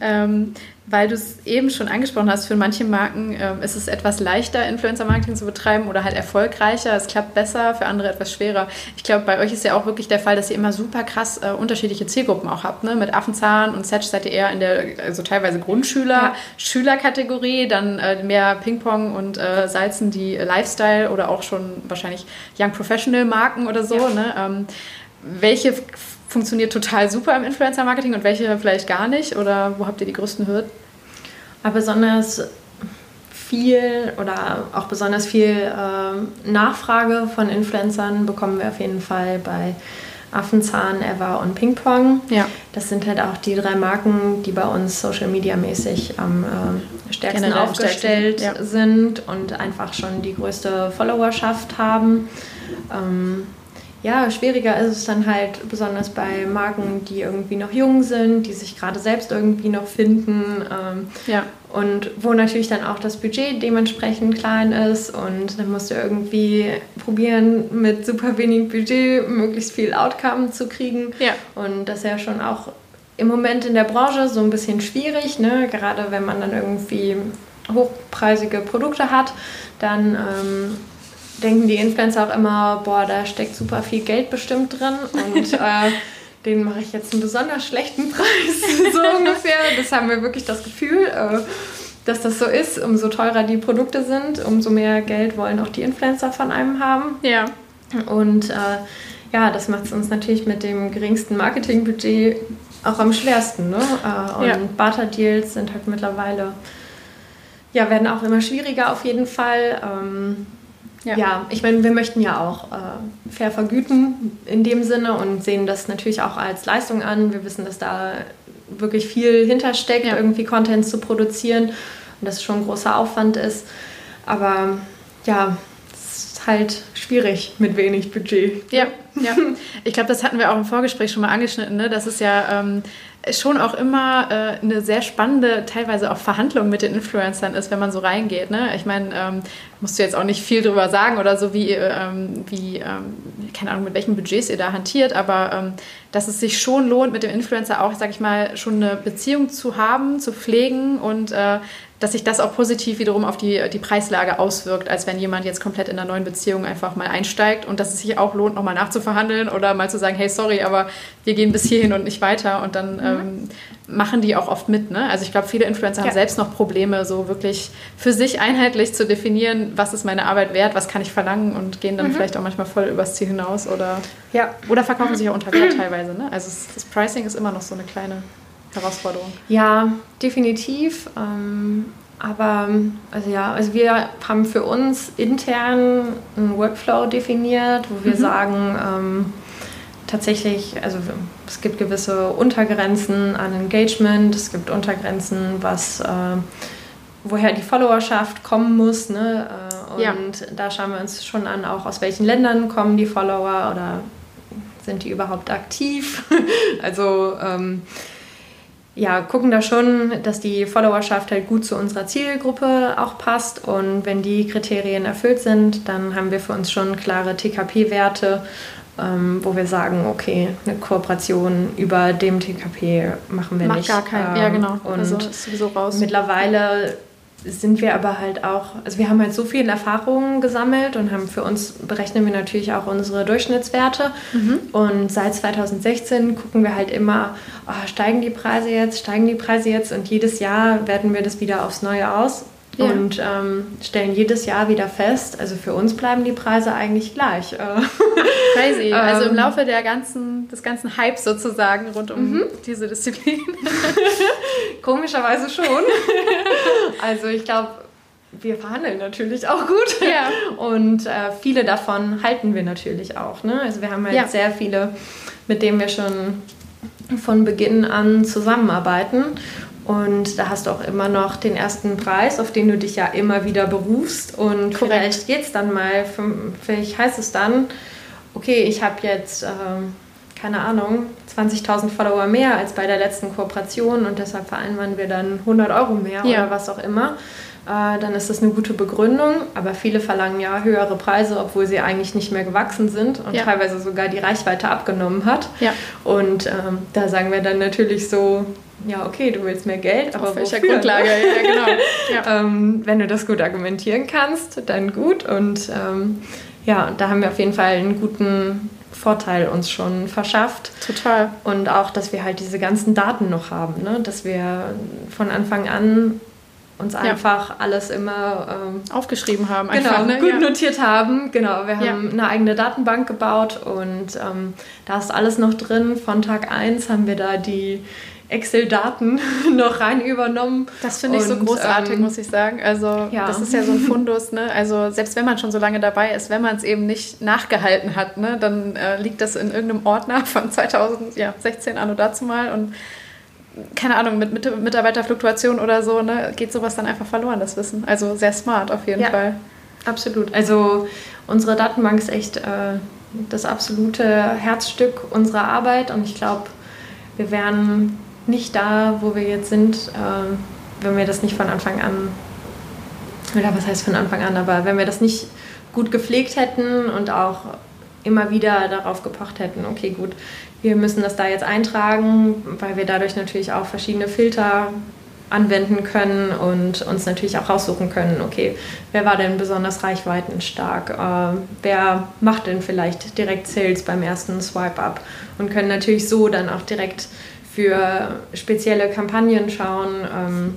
Ähm, weil du es eben schon angesprochen hast, für manche Marken ähm, ist es etwas leichter, Influencer-Marketing zu betreiben oder halt erfolgreicher. Es klappt besser, für andere etwas schwerer. Ich glaube, bei euch ist ja auch wirklich der Fall, dass ihr immer super krass äh, unterschiedliche Zielgruppen auch habt. Ne? Mit Affenzahn und Setch seid ihr eher in der, also teilweise Grundschüler, ja. Schülerkategorie, dann äh, mehr Ping-Pong und äh, Salzen die Lifestyle oder auch schon wahrscheinlich Young Professional-Marken oder so. Ja. Ne? Ähm, welche funktioniert total super im Influencer-Marketing und welche vielleicht gar nicht? Oder wo habt ihr die größten Hürden? Aber besonders viel oder auch besonders viel äh, Nachfrage von Influencern bekommen wir auf jeden Fall bei Affenzahn, Ever und Ping Pong. Ja. Das sind halt auch die drei Marken, die bei uns Social Media mäßig am äh, stärksten Generell aufgestellt stärksten, ja. sind und einfach schon die größte Followerschaft haben. Ähm, ja, schwieriger ist es dann halt besonders bei Marken, die irgendwie noch jung sind, die sich gerade selbst irgendwie noch finden. Ähm, Ja. und wo natürlich dann auch das Budget dementsprechend klein ist und dann musst du irgendwie probieren, mit super wenig Budget möglichst viel Outcome zu kriegen. Ja. Und das ist ja schon auch im Moment in der Branche so ein bisschen schwierig, ne? gerade wenn man dann irgendwie hochpreisige Produkte hat, dann ähm, denken die Influencer auch immer, boah, da steckt super viel Geld bestimmt drin und (laughs) äh, den mache ich jetzt einen besonders schlechten Preis, (laughs) so ungefähr. Das haben wir wirklich das Gefühl, äh, dass das so ist. Umso teurer die Produkte sind, umso mehr Geld wollen auch die Influencer von einem haben. Ja. Und äh, ja, das macht es uns natürlich mit dem geringsten Marketingbudget auch am schwersten. Ne? Äh, und Ja. Barter-Deals sind halt mittlerweile, ja, werden auch immer schwieriger auf jeden Fall. Ähm, Ja. ja. ich meine, wir möchten ja auch äh, fair vergüten in dem Sinne und sehen das natürlich auch als Leistung an. Wir wissen, dass da wirklich viel hintersteckt, Ja. irgendwie Content zu produzieren und dass es schon ein großer Aufwand ist. Aber ja, halt schwierig mit wenig Budget. Ja, ja. Ich glaube, das hatten wir auch im Vorgespräch schon mal angeschnitten, ne? dass es ja ähm, schon auch immer äh, eine sehr spannende, teilweise auch Verhandlung mit den Influencern ist, wenn man so reingeht. Ne? Ich meine, ähm, musst du jetzt auch nicht viel drüber sagen oder so, wie, ähm, wie ähm, keine Ahnung, mit welchen Budgets ihr da hantiert, aber ähm, dass es sich schon lohnt, mit dem Influencer auch, sag ich mal, schon eine Beziehung zu haben, zu pflegen und äh, dass sich das auch positiv wiederum auf die, die Preislage auswirkt, als wenn jemand jetzt komplett in einer neuen Beziehung einfach mal einsteigt und dass es sich auch lohnt, nochmal nachzuverhandeln oder mal zu sagen, hey, sorry, aber wir gehen bis hierhin und nicht weiter und dann ähm, machen die auch oft mit. Ne? Also ich glaube, viele Influencer Ja. haben selbst noch Probleme, so wirklich für sich einheitlich zu definieren, was ist meine Arbeit wert, was kann ich verlangen und gehen dann vielleicht auch manchmal voll übers Ziel hinaus oder, Ja, oder verkaufen sich auch unter Wert teilweise. Ne? Also das Pricing ist immer noch so eine kleine Herausforderung. Ja, definitiv. Ähm, aber also ja, also wir haben für uns intern einen Workflow definiert, wo wir sagen, ähm, tatsächlich, also es gibt gewisse Untergrenzen an Engagement, es gibt Untergrenzen, was äh, woher die Followerschaft kommen muss. Ne? Äh, Und Ja. da schauen wir uns schon an, auch aus welchen Ländern kommen die Follower oder sind die überhaupt aktiv? (laughs) also ähm, ja, gucken da schon, dass die Followerschaft halt gut zu unserer Zielgruppe auch passt. Und wenn die Kriterien erfüllt sind, dann haben wir für uns schon klare TKP-Werte, ähm, wo wir sagen, okay, eine Kooperation über dem TKP machen wir Macht nicht. gar keinen. Ähm, ja, genau. Und also ist sowieso raus. Mittlerweile sind wir aber halt auch, also wir haben halt so viel Erfahrungen gesammelt und haben für uns berechnen wir natürlich auch unsere Durchschnittswerte. Mhm. Und seit 2016 gucken wir halt immer, oh, steigen die Preise jetzt, steigen die Preise jetzt und jedes Jahr werten wir das wieder aufs Neue aus. Ja. Und ähm, stellen jedes Jahr wieder fest, also für uns bleiben die Preise eigentlich gleich. Äh, Crazy. (laughs) Also im Ähm. Laufe der ganzen, des ganzen Hypes sozusagen rund um diese Disziplin. (laughs) Komischerweise schon. (laughs) also ich glaube, wir verhandeln natürlich auch gut. Ja. Und äh, viele davon halten wir natürlich auch. Ne? Also wir haben halt Ja. sehr viele, mit denen wir schon von Beginn an zusammenarbeiten. Und da hast du auch immer noch den ersten Preis, auf den du dich ja immer wieder berufst. Und Korrekt. vielleicht geht es dann mal, vielleicht heißt es dann, okay, ich habe jetzt, ähm, keine Ahnung, 20.000 Follower mehr als bei der letzten Kooperation und deshalb vereinbaren wir dann 100 Euro mehr Ja. oder was auch immer. Äh, dann ist das eine gute Begründung, aber viele verlangen ja höhere Preise, obwohl sie eigentlich nicht mehr gewachsen sind und Ja. teilweise sogar die Reichweite abgenommen hat. Ja. Und ähm, da sagen wir dann natürlich so, ja okay, du willst mehr Geld, aber Auf welcher wofür, Grundlage? Ne? Ja, genau. (laughs) Ja. Ähm, wenn du das gut argumentieren kannst, dann gut. Und ähm, ja, da haben wir auf jeden Fall einen guten Vorteil uns schon verschafft. Total. Und auch, dass wir halt diese ganzen Daten noch haben, ne? dass wir von Anfang an uns einfach alles immer ähm, Aufgeschrieben haben genau, einfach. ne? gut ja. notiert haben. Genau, wir Ja. haben eine eigene Datenbank gebaut und ähm, da ist alles noch drin. Von Tag 1 haben wir da die, Excel-Daten (laughs) noch rein übernommen. Das finde ich und, so großartig, ähm, muss ich sagen. Also ja. das ist ja so ein Fundus. Ne? Also selbst wenn man schon so lange dabei ist, wenn man es eben nicht nachgehalten hat, ne, dann äh, liegt das in irgendeinem Ordner (laughs) von 2016 an oder dazu mal und keine Ahnung, mit, mit Mitarbeiterfluktuation oder so, ne, geht sowas dann einfach verloren, das Wissen. Also sehr smart auf jeden ja, Fall. Absolut. Also unsere Datenbank ist echt äh, das absolute Herzstück unserer Arbeit und ich glaube, wir wären nicht da, wo wir jetzt sind, äh, wenn wir das nicht von Anfang an, oder was heißt von Anfang an, aber wenn wir das nicht gut gepflegt hätten und auch immer wieder darauf gepocht hätten, okay, gut, wir müssen das da jetzt eintragen, weil wir dadurch natürlich auch verschiedene Filter anwenden können und uns natürlich auch raussuchen können, okay, wer war denn besonders reichweitenstark, äh, wer macht denn vielleicht direkt Sales beim ersten Swipe-Up und können natürlich so dann auch direkt für spezielle Kampagnen schauen, ähm,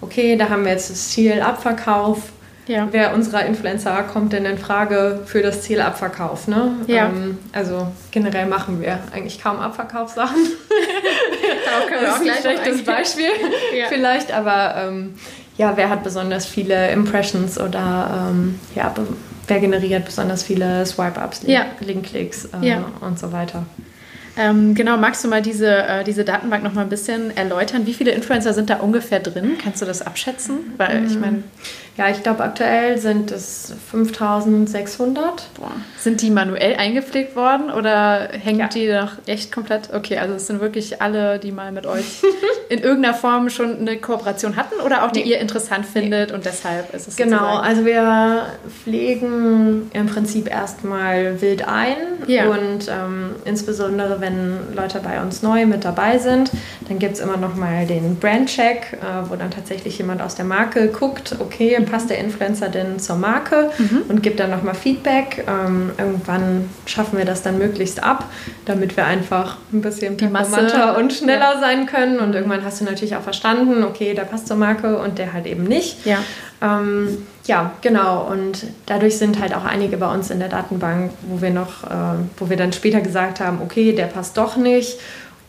okay, da haben wir jetzt das Ziel Abverkauf, ja. Wer unserer Influencer kommt denn in Frage für das Ziel Abverkauf? Ne? Ja. Ähm, also generell machen wir eigentlich kaum Abverkaufssachen. (laughs) Darauf das ist ein schlechtes Beispiel (laughs) ja. vielleicht, aber ähm, ja, wer hat besonders viele Impressions oder ähm, ja, wer generiert besonders viele Swipe-Ups, ja. Link-Klicks äh, und so weiter. Ähm, genau, magst du mal diese, äh, diese Datenbank noch mal ein bisschen erläutern? Wie viele Influencer sind da ungefähr drin? Kannst du das abschätzen? Weil ich mm. meine. Ja, ich glaube, aktuell sind es 5600. Boah. Sind die manuell eingepflegt worden oder hängen ja. die noch echt komplett? Okay, also es sind wirklich alle, die mal mit euch (laughs) in irgendeiner Form schon eine Kooperation hatten oder auch die nee. ihr interessant findet nee. und deshalb ist es Genau, sozusagen. also wir pflegen im Prinzip erstmal wild ein ja. und ähm, insbesondere wenn Leute bei uns neu mit dabei sind, dann gibt es immer noch mal den Brandcheck, äh, wo dann tatsächlich jemand aus der Marke guckt, okay, passt der Influencer denn zur Marke mhm. und gibt dann nochmal Feedback. Ähm, irgendwann schaffen wir das dann möglichst ab, damit wir einfach ein bisschen performanter und schneller ja. sein können. Und irgendwann hast du natürlich auch verstanden, okay, der passt zur Marke und der halt eben nicht. Ja. Ähm, ja, genau. Und dadurch sind halt auch einige bei uns in der Datenbank, wo wir noch, äh, wo wir dann später gesagt haben, okay, der passt doch nicht.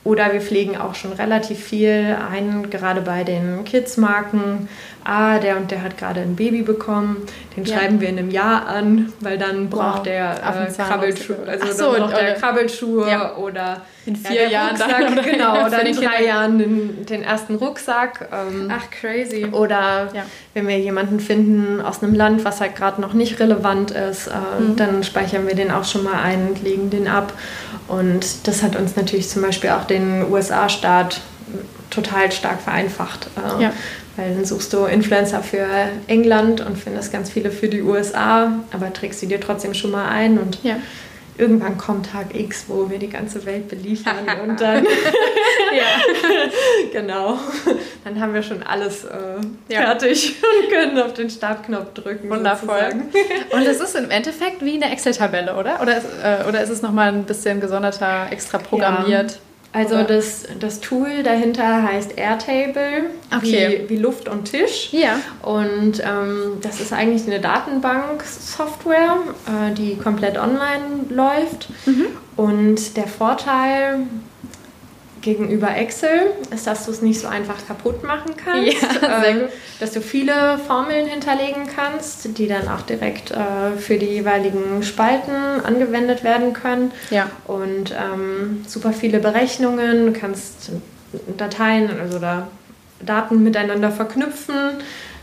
Oder wir pflegen auch schon relativ viel ein, gerade bei den Kids-Marken, ah, der und der hat gerade ein Baby bekommen, den ja. schreiben wir in einem Jahr an, weil dann braucht wow. der äh, Krabbelschuhe, also so, dann braucht der Krabbelschuhe ja. oder in vier ja, Jahren dann, oder genau, (laughs) oder in drei Jahren den, den, ersten Rucksack. Ähm, Ach, crazy. Oder wenn wir jemanden finden aus einem Land, was halt gerade noch nicht relevant ist, äh, mhm. dann speichern wir den auch schon mal ein und legen den ab. Und das hat uns natürlich zum Beispiel auch den USA-Staat total stark vereinfacht. Äh, ja. Weil dann suchst du Influencer für England und findest ganz viele für die USA, aber trägst sie dir trotzdem schon mal ein und ja. irgendwann kommt Tag X, wo wir die ganze Welt beliefern (laughs) und dann (laughs) ja, genau. Dann haben wir schon alles äh, ja. fertig (laughs) und können auf den Startknopf drücken. Wundervoll. Und es ist im Endeffekt wie eine Excel-Tabelle, oder? Oder ist, äh, oder ist es nochmal ein bisschen gesonderter, extra programmiert? Ja. Also das, das Tool dahinter heißt Airtable, okay. wie, wie Luft und Tisch. Ja. Und ähm, das ist eigentlich eine Datenbank-Software, äh, die komplett online läuft. Mhm. Und der Vorteil gegenüber Excel ist, dass du es nicht so einfach kaputt machen kannst, ja, äh, dass du viele Formeln hinterlegen kannst, die dann auch direkt äh, für die jeweiligen Spalten angewendet werden können. Ja. Und ähm, super viele Berechnungen, du kannst Dateien also da Daten miteinander verknüpfen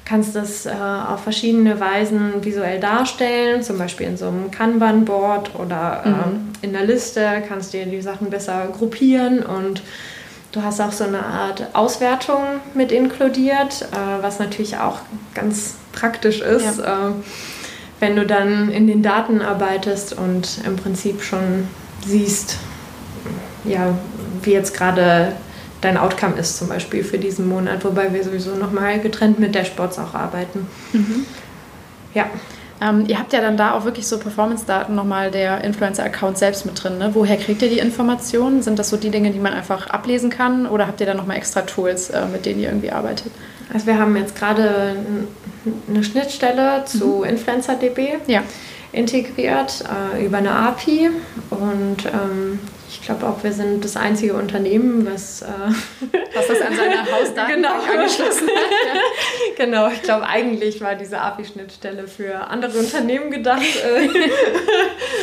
kannst das äh, auf verschiedene Weisen visuell darstellen, zum Beispiel in so einem Kanban-Board oder äh, mhm. in der Liste kannst du die Sachen besser gruppieren und du hast auch so eine Art Auswertung mit inkludiert, äh, was natürlich auch ganz praktisch ist, ja. Äh, wenn du dann in den Daten arbeitest und im Prinzip schon siehst, ja, wie jetzt gerade dein Outcome ist, zum Beispiel für diesen Monat, wobei wir sowieso nochmal getrennt mit Dashboards auch arbeiten. Mhm. Ja. Ähm, ihr habt ja dann da auch wirklich so Performance-Daten nochmal der Influencer-Account selbst mit drin. Ne? Woher kriegt ihr die Informationen? Sind das so die Dinge, die man einfach ablesen kann oder habt ihr da nochmal extra Tools, äh, mit denen ihr irgendwie arbeitet? Also wir haben jetzt gerade eine Schnittstelle zu mhm. InfluencerDB. Ja integriert äh, über eine API und ähm, ich glaube auch, wir sind das einzige Unternehmen, was, äh, was das an seiner Hausdatenbank (laughs) (laughs) genau. angeschlossen hat. Ja. (laughs) Genau, ich glaube, eigentlich war diese API-Schnittstelle für andere Unternehmen gedacht. Äh,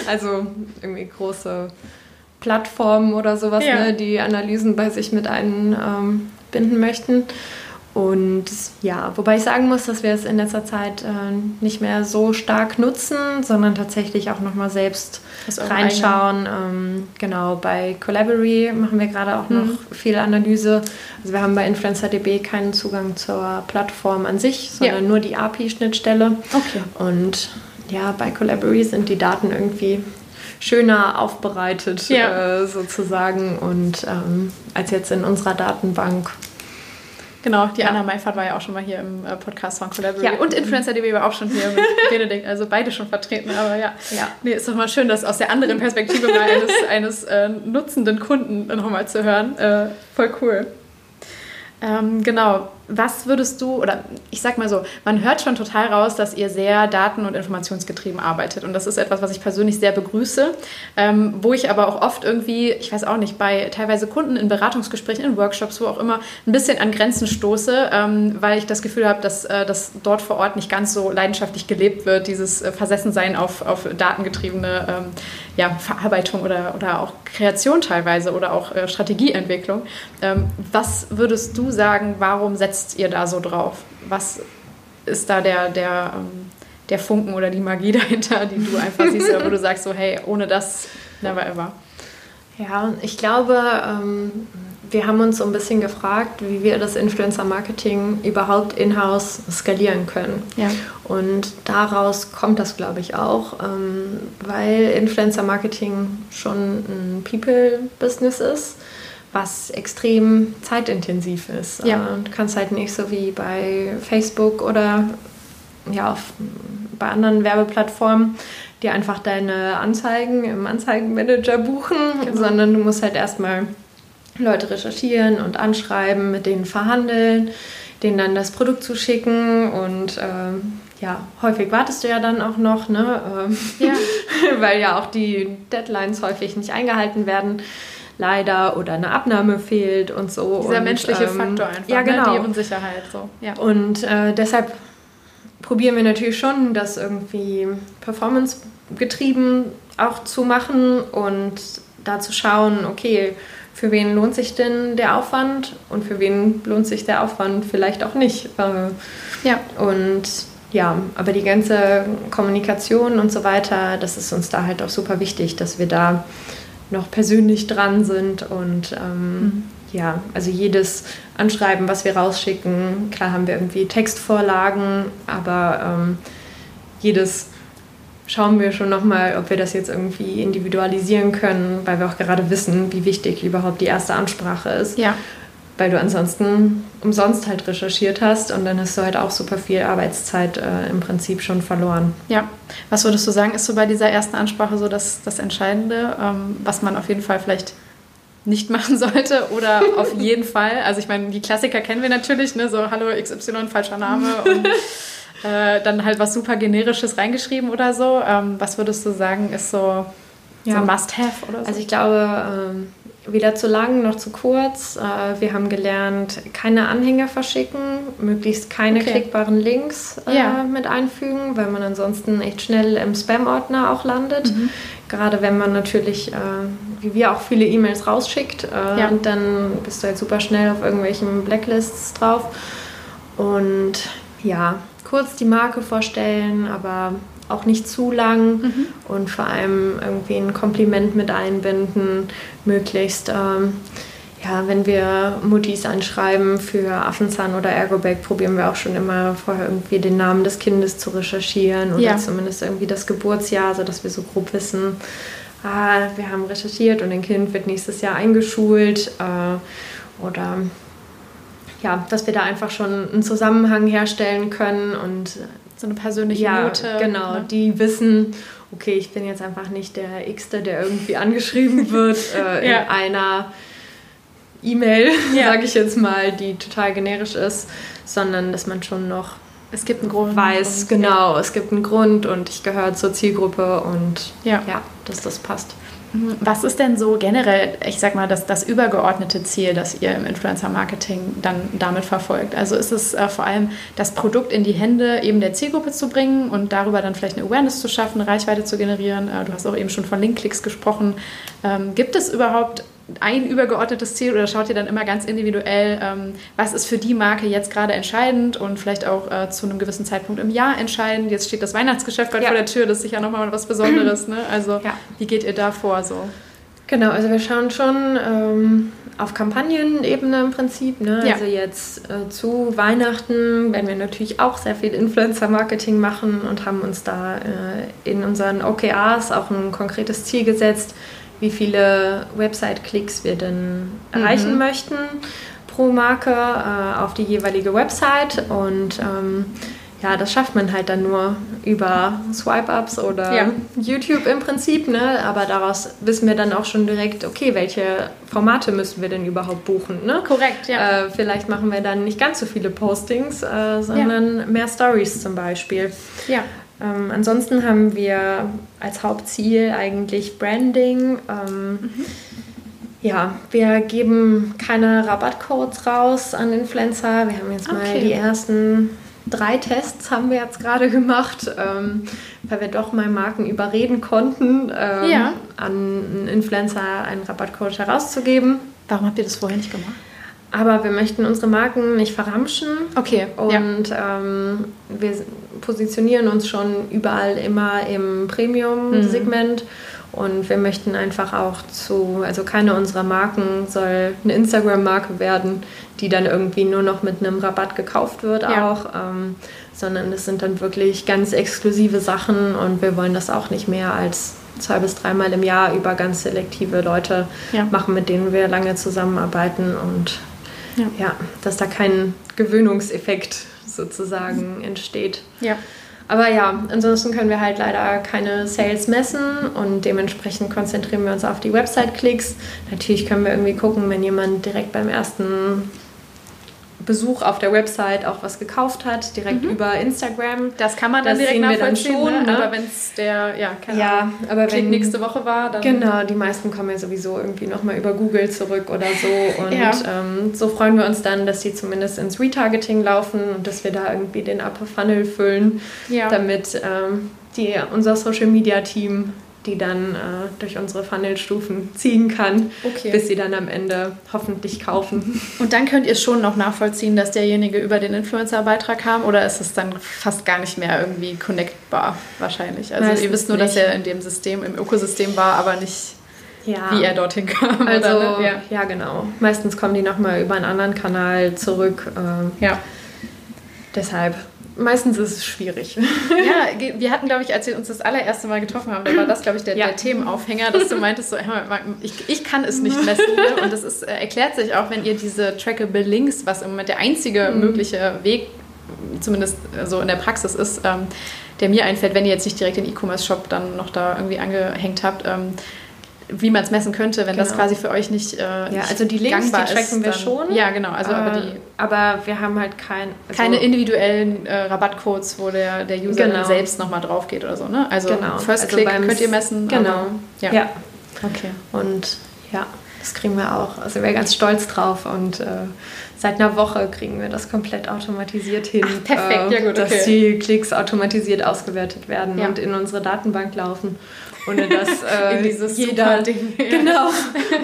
also irgendwie große Plattformen oder sowas, ja. ne, die Analysen bei sich mit einbinden ähm, möchten. Und ja, wobei ich sagen muss, dass wir es in letzter Zeit äh, nicht mehr so stark nutzen, sondern tatsächlich auch nochmal selbst reinschauen. Ähm, genau, bei Collabory machen wir gerade auch mhm. noch viel Analyse. Also wir haben bei InfluencerDB keinen Zugang zur Plattform an sich, sondern ja. nur die API-Schnittstelle. Okay. Und ja, bei Collabory sind die Daten irgendwie schöner aufbereitet ja. äh, sozusagen und ähm, als jetzt in unserer Datenbank. Genau, die. Anna Meifert war ja auch schon mal hier im äh, Podcast von Collabory. Ja. Und InfluencerDB war auch schon hier mit (laughs) Benedikt, also beide schon vertreten. Aber ja, ja. Nee, ist doch mal schön, das aus der anderen Perspektive mal eines, (laughs) eines äh, nutzenden Kunden nochmal zu hören. Äh, voll cool. Ähm, genau, was würdest du, oder ich sag mal so, man hört schon total raus, dass ihr sehr daten- und informationsgetrieben arbeitet. Und das ist etwas, was ich persönlich sehr begrüße, ähm, wo ich aber auch oft irgendwie, ich weiß auch nicht, bei teilweise Kunden in Beratungsgesprächen, in Workshops, wo auch immer, ein bisschen an Grenzen stoße, ähm, weil ich das Gefühl habe, dass äh, das dort vor Ort nicht ganz so leidenschaftlich gelebt wird, dieses äh, Versessensein auf, auf datengetriebene ähm, ja, Verarbeitung oder, oder auch Kreation teilweise oder auch äh, Strategieentwicklung. Ähm, was würdest du sagen, warum setzt setzt ihr da so drauf? Was ist da der, der, ähm, der Funken oder die Magie (laughs) dahinter, die du einfach siehst, oder wo du sagst so, hey, ohne das, never ever? Ja, ich glaube, ähm, wir haben uns so ein bisschen gefragt, wie wir das Influencer-Marketing überhaupt in-house skalieren können. Ja. Und daraus kommt das, glaube ich, auch, ähm, weil Influencer-Marketing schon ein People-Business ist was extrem zeitintensiv ist. Ja. Und du kannst halt nicht so wie bei Facebook oder ja, auf, bei anderen Werbeplattformen dir einfach deine Anzeigen im Anzeigenmanager buchen, genau. sondern du musst halt erstmal Leute recherchieren und anschreiben, mit denen verhandeln, denen dann das Produkt zuschicken und ähm, ja, häufig wartest du ja dann auch noch, ne? Ähm, ja. (laughs) weil ja auch die Deadlines häufig nicht eingehalten werden leider oder eine Abnahme fehlt und so. Dieser und, menschliche ähm, Faktor einfach, ja, genau. Ne? die Unsicherheit. So. Ja. Und äh, deshalb probieren wir natürlich schon, das irgendwie performance-getrieben auch zu machen und da zu schauen, okay, für wen lohnt sich denn der Aufwand und für wen lohnt sich der Aufwand vielleicht auch nicht. Äh, ja. Und ja, aber die ganze Kommunikation und so weiter, das ist uns da halt auch super wichtig, dass wir da noch persönlich dran sind und ähm, mhm. ja, also jedes Anschreiben, was wir rausschicken, klar haben wir irgendwie Textvorlagen, aber ähm, jedes schauen wir schon nochmal, ob wir das jetzt irgendwie individualisieren können, weil wir auch gerade wissen, wie wichtig überhaupt die erste Ansprache ist. Ja weil du ansonsten umsonst halt recherchiert hast und dann hast du halt auch super viel Arbeitszeit äh, im Prinzip schon verloren. Ja, was würdest du sagen, ist so bei dieser ersten Ansprache so das, das Entscheidende, ähm, was man auf jeden Fall vielleicht nicht (laughs) machen sollte oder auf (laughs) jeden Fall? Also ich meine, die Klassiker kennen wir natürlich, ne? so Hallo XY, falscher Name (laughs) und äh, dann halt was super generisches reingeschrieben oder so. Ähm, was würdest du sagen, ist so, ja. so ein Must-Have oder so? Also ich glaube, ähm weder zu lang noch zu kurz. Äh, wir haben gelernt, keine Anhänger verschicken, möglichst keine okay. klickbaren Links äh, ja. mit einfügen, weil man ansonsten echt schnell im Spam-Ordner auch landet. Mhm. Gerade wenn man natürlich, äh, wie wir auch viele E-Mails rausschickt, ja. dann bist du halt super schnell auf irgendwelchen Blacklists drauf. Und ja, kurz die Marke vorstellen, aber auch nicht zu lang mhm. und vor allem irgendwie ein Kompliment mit einbinden, möglichst. Ähm, ja, wenn wir Muttis anschreiben für Affenzahn oder Ergobag, probieren wir auch schon immer vorher irgendwie den Namen des Kindes zu recherchieren oder ja. zumindest irgendwie das Geburtsjahr, sodass wir so grob wissen, ah, wir haben recherchiert und ein Kind wird nächstes Jahr eingeschult äh, oder ja, dass wir da einfach schon einen Zusammenhang herstellen können und so eine persönliche ja, Note. Genau, ne? die wissen, okay, ich bin jetzt einfach nicht der Xte, der irgendwie angeschrieben (laughs) wird äh, ja. in einer E-Mail, ja. sage ich jetzt mal, die total generisch ist, sondern dass man schon noch es gibt einen Grund. Weiß, und, genau, ja. es gibt einen Grund und ich gehöre zur Zielgruppe und ja, ja dass das passt. Was ist denn so generell, ich sag mal, das, das übergeordnete Ziel, das ihr im Influencer-Marketing dann damit verfolgt? Also ist es äh, vor allem das Produkt in die Hände eben der Zielgruppe zu bringen und darüber dann vielleicht eine Awareness zu schaffen, Reichweite zu generieren? Äh, du hast auch eben schon von Linkklicks gesprochen. Ähm, gibt es überhaupt ein übergeordnetes Ziel oder schaut ihr dann immer ganz individuell, ähm, was ist für die Marke jetzt gerade entscheidend und vielleicht auch äh, zu einem gewissen Zeitpunkt im Jahr entscheidend? Jetzt steht das Weihnachtsgeschäft gerade ja. vor der Tür, das ist sicher nochmal was Besonderes. Ne? Also ja. wie geht ihr da vor so? Genau, also wir schauen schon ähm, auf Kampagnenebene im Prinzip. Ne? Ja. Also jetzt äh, zu Weihnachten werden wir natürlich auch sehr viel Influencer-Marketing machen und haben uns da äh, in unseren OKRs auch ein konkretes Ziel gesetzt, wie viele Website-Klicks wir denn erreichen mhm. möchten pro Marke äh, auf die jeweilige Website. Und ähm, ja, das schafft man halt dann nur über Swipe-Ups oder ja. YouTube im Prinzip. Ne? Aber daraus wissen wir dann auch schon direkt, okay, welche Formate müssen wir denn überhaupt buchen. Ne? Korrekt, ja. Äh, vielleicht machen wir dann nicht ganz so viele Postings, äh, sondern ja. mehr Stories zum Beispiel. Ja. Ähm, ansonsten haben wir als Hauptziel eigentlich Branding. Ähm, mhm. Ja, wir geben keine Rabattcodes raus an Influencer. Wir haben jetzt okay. mal die ersten drei Tests haben wir jetzt gerade gemacht, ähm, weil wir doch mal Marken überreden konnten, ähm, ja. an einen Influencer einen Rabattcode herauszugeben. Warum habt ihr das vorher nicht gemacht? Aber wir möchten unsere Marken nicht verramschen. Okay. Und ja. ähm, wir positionieren uns schon überall immer im Premium-Segment. Mhm. Und wir möchten einfach auch zu, also keine unserer Marken soll eine Instagram-Marke werden, die dann irgendwie nur noch mit einem Rabatt gekauft wird ja. auch, ähm, sondern es sind dann wirklich ganz exklusive Sachen und wir wollen das auch nicht mehr als zwei bis dreimal im Jahr über ganz selektive Leute ja. machen, mit denen wir lange zusammenarbeiten und ja. ja, dass da kein Gewöhnungseffekt sozusagen entsteht. Ja. Aber ja, ansonsten können wir halt leider keine Sales messen und dementsprechend konzentrieren wir uns auf die Website-Klicks. Natürlich können wir irgendwie gucken, wenn jemand direkt beim ersten Besuch auf der Website auch was gekauft hat, direkt mhm. über Instagram. Das kann man dann das direkt nachvollziehen, dann schon, ne? aber wenn es der, ja, keine ja, Ahnung, aber Klick wenn, nächste Woche war, dann... Genau, die meisten kommen ja sowieso irgendwie nochmal über Google zurück oder so und ja. ähm, so freuen wir uns dann, dass die zumindest ins Retargeting laufen und dass wir da irgendwie den Upper Funnel füllen, ja. damit ähm, die, unser Social Media Team die dann äh, durch unsere Funnelstufen ziehen kann, okay. bis sie dann am Ende hoffentlich kaufen. (laughs) Und dann könnt ihr schon noch nachvollziehen, dass derjenige über den Influencer-Beitrag kam oder ist es dann fast gar nicht mehr irgendwie connectbar wahrscheinlich? Also Meistens ihr wisst nur, nicht. dass er in dem System, im Ökosystem war, aber nicht ja. wie er dorthin kam. Also, oder, ne? ja. ja. genau. Meistens kommen die nochmal über einen anderen Kanal zurück. Äh, ja. Deshalb meistens ist es schwierig. (laughs) Ja, (laughs) wir hatten, glaube ich, als wir uns das allererste Mal getroffen haben, da war das, glaube ich, der, ja. der, Themenaufhänger, dass du meintest, so, ich, ich kann es nicht messen. Ne? Und das ist, äh, erklärt sich auch, wenn ihr diese Trackable Links, was im Moment der einzige mhm. mögliche Weg, zumindest so in der Praxis ist, ähm, der mir einfällt, wenn ihr jetzt nicht direkt den E-Commerce-Shop dann noch da irgendwie angehängt habt, ähm, wie man es messen könnte, wenn genau. das quasi für euch nicht, äh, ja, also die Links, die tracken wir schon. Ja, genau. Also, äh, aber, die, aber wir haben halt kein, also keine individuellen äh, Rabattcodes, wo der, der User genau. selbst nochmal drauf geht oder so. Ne? Also genau. First also Click könnt ihr messen. Genau. Aber, ja. ja. Okay. Und ja, das kriegen wir auch. Also wir sind ganz stolz drauf und äh, seit einer Woche kriegen wir das komplett automatisiert hin. Ach, perfekt, ja gut, okay. Dass die Klicks automatisiert ausgewertet werden ja. und in unsere Datenbank laufen ohne dass (laughs) äh, jeder genau,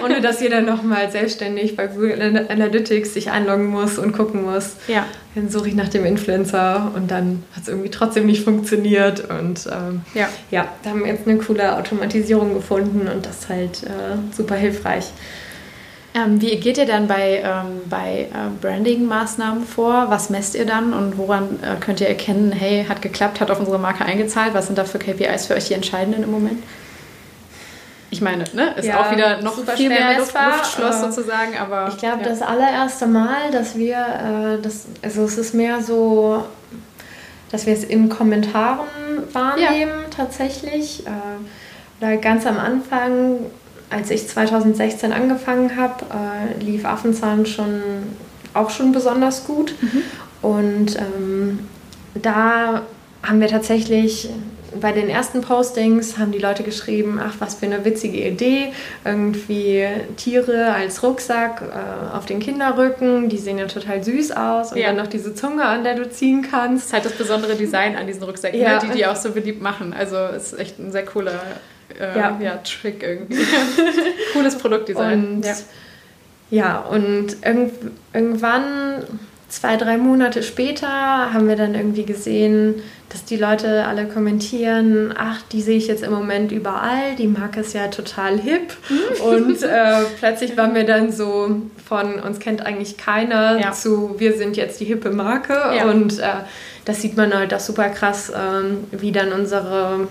ohne dass jeder nochmal selbstständig bei Google Analytics sich einloggen muss und gucken muss. Ja. Dann suche ich nach dem Influencer und dann hat es irgendwie trotzdem nicht funktioniert und ähm, ja. ja, da haben wir jetzt eine coole Automatisierung gefunden und das ist halt äh, super hilfreich. Ähm, wie geht ihr dann bei, ähm, bei äh, Branding-Maßnahmen vor? Was messt ihr dann und woran äh, könnt ihr erkennen, hey, hat geklappt, hat auf unsere Marke eingezahlt? Was sind da für KPIs für euch die entscheidenden im Moment? Ich meine, ne, ist ja, auch wieder noch viel mehr Luft, Luftschloss sozusagen, aber. Ich glaube, ja. das allererste Mal, dass wir, äh, das, also es ist mehr so, dass wir es in Kommentaren wahrnehmen ja. tatsächlich. Äh, oder ganz am Anfang als ich 2016 angefangen habe, äh, lief Affenzahn schon auch schon besonders gut. Mhm. Und ähm, da haben wir tatsächlich bei den ersten Postings haben die Leute geschrieben, ach, was für eine witzige Idee, irgendwie Tiere als Rucksack äh, auf den Kinderrücken, die sehen ja total süß aus und ja. dann noch diese Zunge, an der du ziehen kannst. Das ist halt das besondere Design an diesen Rucksäcken, ja. ne, die die auch so beliebt machen. Also ist echt ein sehr cooler äh, ja. ja. Trick irgendwie. (laughs) Cooles Produktdesign. Und, ja. ja, und irgend, irgendwann zwei, drei Monate später haben wir dann irgendwie gesehen, dass die Leute alle kommentieren, ach, die sehe ich jetzt im Moment überall, die Marke ist ja total hip. Mhm. Und äh, (laughs) plötzlich waren wir dann so von uns kennt eigentlich keiner ja. zu wir sind jetzt die hippe Marke. Und äh, das sieht man halt auch super krass, äh, wie dann unsere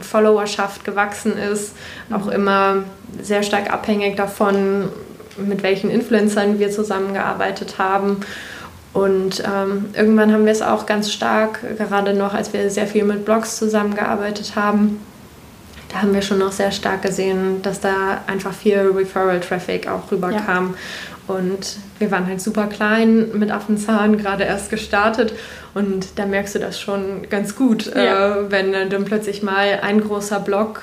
Followerschaft gewachsen ist. Mhm. Auch immer sehr stark abhängig davon, mit welchen Influencern wir zusammengearbeitet haben. Und ähm, irgendwann haben wir es auch ganz stark, gerade noch, als wir sehr viel mit Blogs zusammengearbeitet haben, da haben wir schon noch sehr stark gesehen, dass da einfach viel Referral-Traffic auch rüberkam. Ja. Und wir waren halt super klein mit Affenzahn, gerade erst gestartet. Und da merkst du das schon ganz gut, ja. äh, wenn dann plötzlich mal ein großer Blog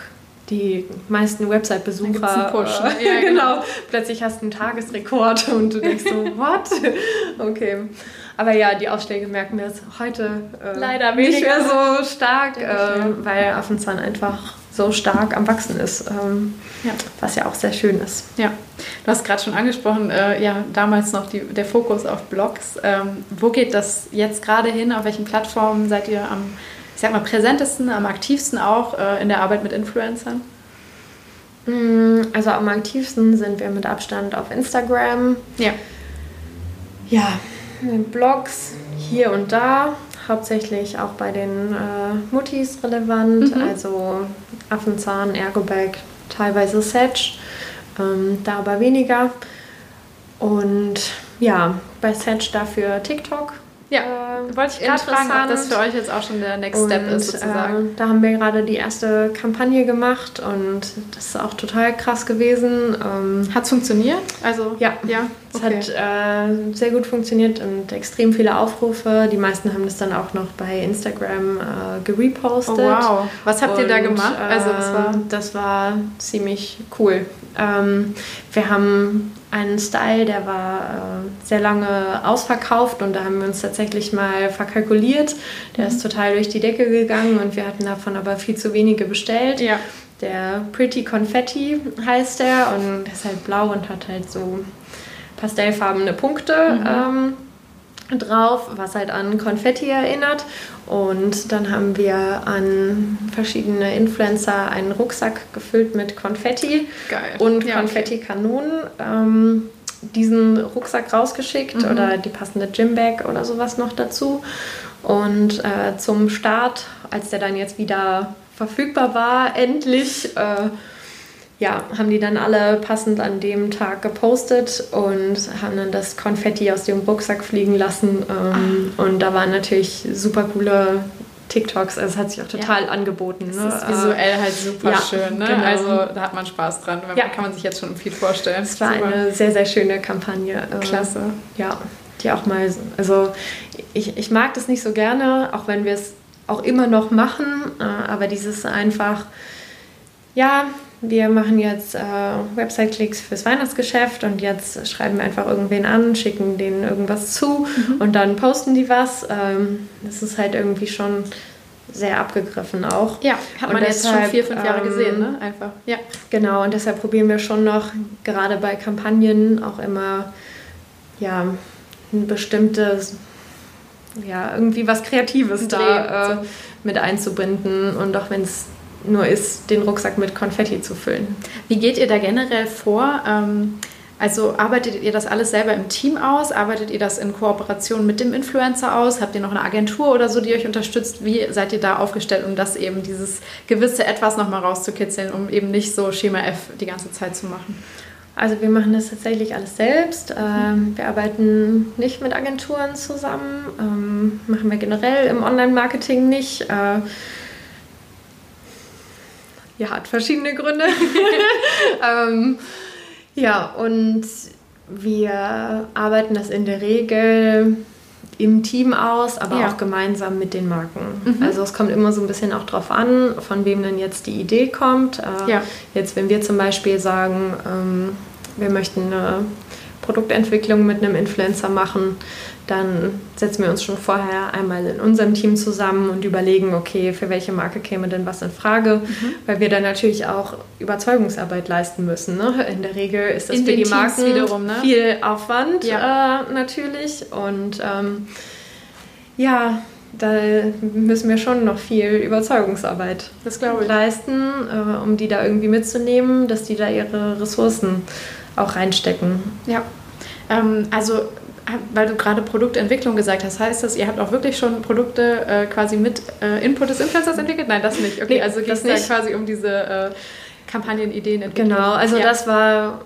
die meisten Website-Besucher. Push. Äh, ja, (laughs) genau. genau. Plötzlich hast du einen Tagesrekord und du denkst so, (laughs) what? Okay. Aber ja, die Ausschläge merken wir jetzt heute äh, leider nicht mehr so stark, äh, weil Affenzahn einfach so stark am Wachsen ist, ähm, ja. was ja auch sehr schön ist. Ja, du hast gerade schon angesprochen, äh, ja, damals noch die, der Fokus auf Blogs. Ähm, wo geht das jetzt gerade hin? Auf welchen Plattformen seid ihr am ich sag mal, präsentesten, am aktivsten auch äh, in der Arbeit mit Influencern? Mm, also am aktivsten sind wir mit Abstand auf Instagram. Ja. Ja, Blogs hier und da, hauptsächlich auch bei den äh, Muttis relevant, mhm. also Affenzahn, Ergobag, teilweise Setch, ähm, da aber weniger. Und ja, bei Setch dafür TikTok ja, äh, wollte ich gerade fragen, ob das für euch jetzt auch schon der Next Step ist sozusagen. Äh, da haben wir gerade die erste Kampagne gemacht und das ist auch total krass gewesen. Ähm, hat es funktioniert? Also ja, ja es okay. hat äh, sehr gut funktioniert und extrem viele Aufrufe. Die meisten haben das dann auch noch bei Instagram äh, gerepostet. Oh, wow, was habt und, ihr da gemacht? Also das war, das war ziemlich cool. Ähm, wir haben einen Style, der war äh, sehr lange ausverkauft und da haben wir uns tatsächlich mal verkalkuliert. Der mhm. ist total durch die Decke gegangen und wir hatten davon aber viel zu wenige bestellt. Ja. Der Pretty Confetti heißt der und der ist halt blau und hat halt so pastellfarbene Punkte. Mhm. Ähm, drauf, was halt an Konfetti erinnert. Und dann haben wir an verschiedene Influencer einen Rucksack gefüllt mit Konfetti Geil. und ja, Konfettikanonen. Ähm, diesen Rucksack rausgeschickt mhm. oder die passende Gymbag oder sowas noch dazu. Und äh, zum Start, als der dann jetzt wieder verfügbar war, endlich äh, ja, haben die dann alle passend an dem Tag gepostet und haben dann das Konfetti aus dem Rucksack fliegen lassen. Ähm, ah. Und da waren natürlich super coole TikToks, also es hat sich auch total ja. angeboten. Ne? Das ist visuell halt super ja, schön, ne? Genau. Also da hat man Spaß dran. Ja. Kann man sich jetzt schon viel vorstellen. Es war super. eine sehr, sehr schöne Kampagne. Ähm, Klasse. Ja, die auch mal, also ich, ich mag das nicht so gerne, auch wenn wir es auch immer noch machen, äh, aber dieses einfach, ja, wir machen jetzt äh, Website-Klicks fürs Weihnachtsgeschäft und jetzt schreiben wir einfach irgendwen an, schicken denen irgendwas zu mhm. und dann posten die was. Ähm, das ist halt irgendwie schon sehr abgegriffen auch. Ja, hat man und jetzt deshalb, schon vier, fünf Jahre ähm, gesehen, ne? Einfach. Ja. Genau, und deshalb probieren wir schon noch, gerade bei Kampagnen, auch immer ja, ein bestimmtes, ja, irgendwie was Kreatives Dreh, da äh, mit einzubinden. Und auch wenn es nur ist, den Rucksack mit Konfetti zu füllen. Wie geht ihr da generell vor? Ähm, also arbeitet ihr das alles selber im Team aus? Arbeitet ihr das in Kooperation mit dem Influencer aus? Habt ihr noch eine Agentur oder so, die euch unterstützt? Wie seid ihr da aufgestellt, um das eben dieses gewisse Etwas nochmal rauszukitzeln, um eben nicht so Schema F die ganze Zeit zu machen? Also wir machen das tatsächlich alles selbst. Ähm, wir arbeiten nicht mit Agenturen zusammen, ähm, machen wir generell im Online-Marketing nicht. Äh, ja, hat verschiedene Gründe. (laughs) ähm, ja, und wir arbeiten das in der Regel im Team aus, aber ja. auch gemeinsam mit den Marken. Mhm. Also es kommt immer so ein bisschen auch drauf an, von wem denn jetzt die Idee kommt. Äh, ja. Jetzt, wenn wir zum Beispiel sagen, ähm, wir möchten eine Produktentwicklung mit einem Influencer machen, dann setzen wir uns schon vorher einmal in unserem Team zusammen und überlegen, okay, für welche Marke käme denn was in Frage, mhm. weil wir dann natürlich auch Überzeugungsarbeit leisten müssen. Ne? In der Regel ist das in für die Marken wiederum, ne? viel Aufwand ja. äh, natürlich und ähm, ja, da müssen wir schon noch viel Überzeugungsarbeit leisten, äh, um die da irgendwie mitzunehmen, dass die da ihre Ressourcen auch reinstecken. Ja, ähm, also weil du gerade Produktentwicklung gesagt hast, heißt das, ihr habt auch wirklich schon Produkte äh, quasi mit äh, Input des Influencers entwickelt? Nein, das nicht. Okay, nee, also geht es da quasi um diese äh, Kampagnenideen. Genau, also ja. das war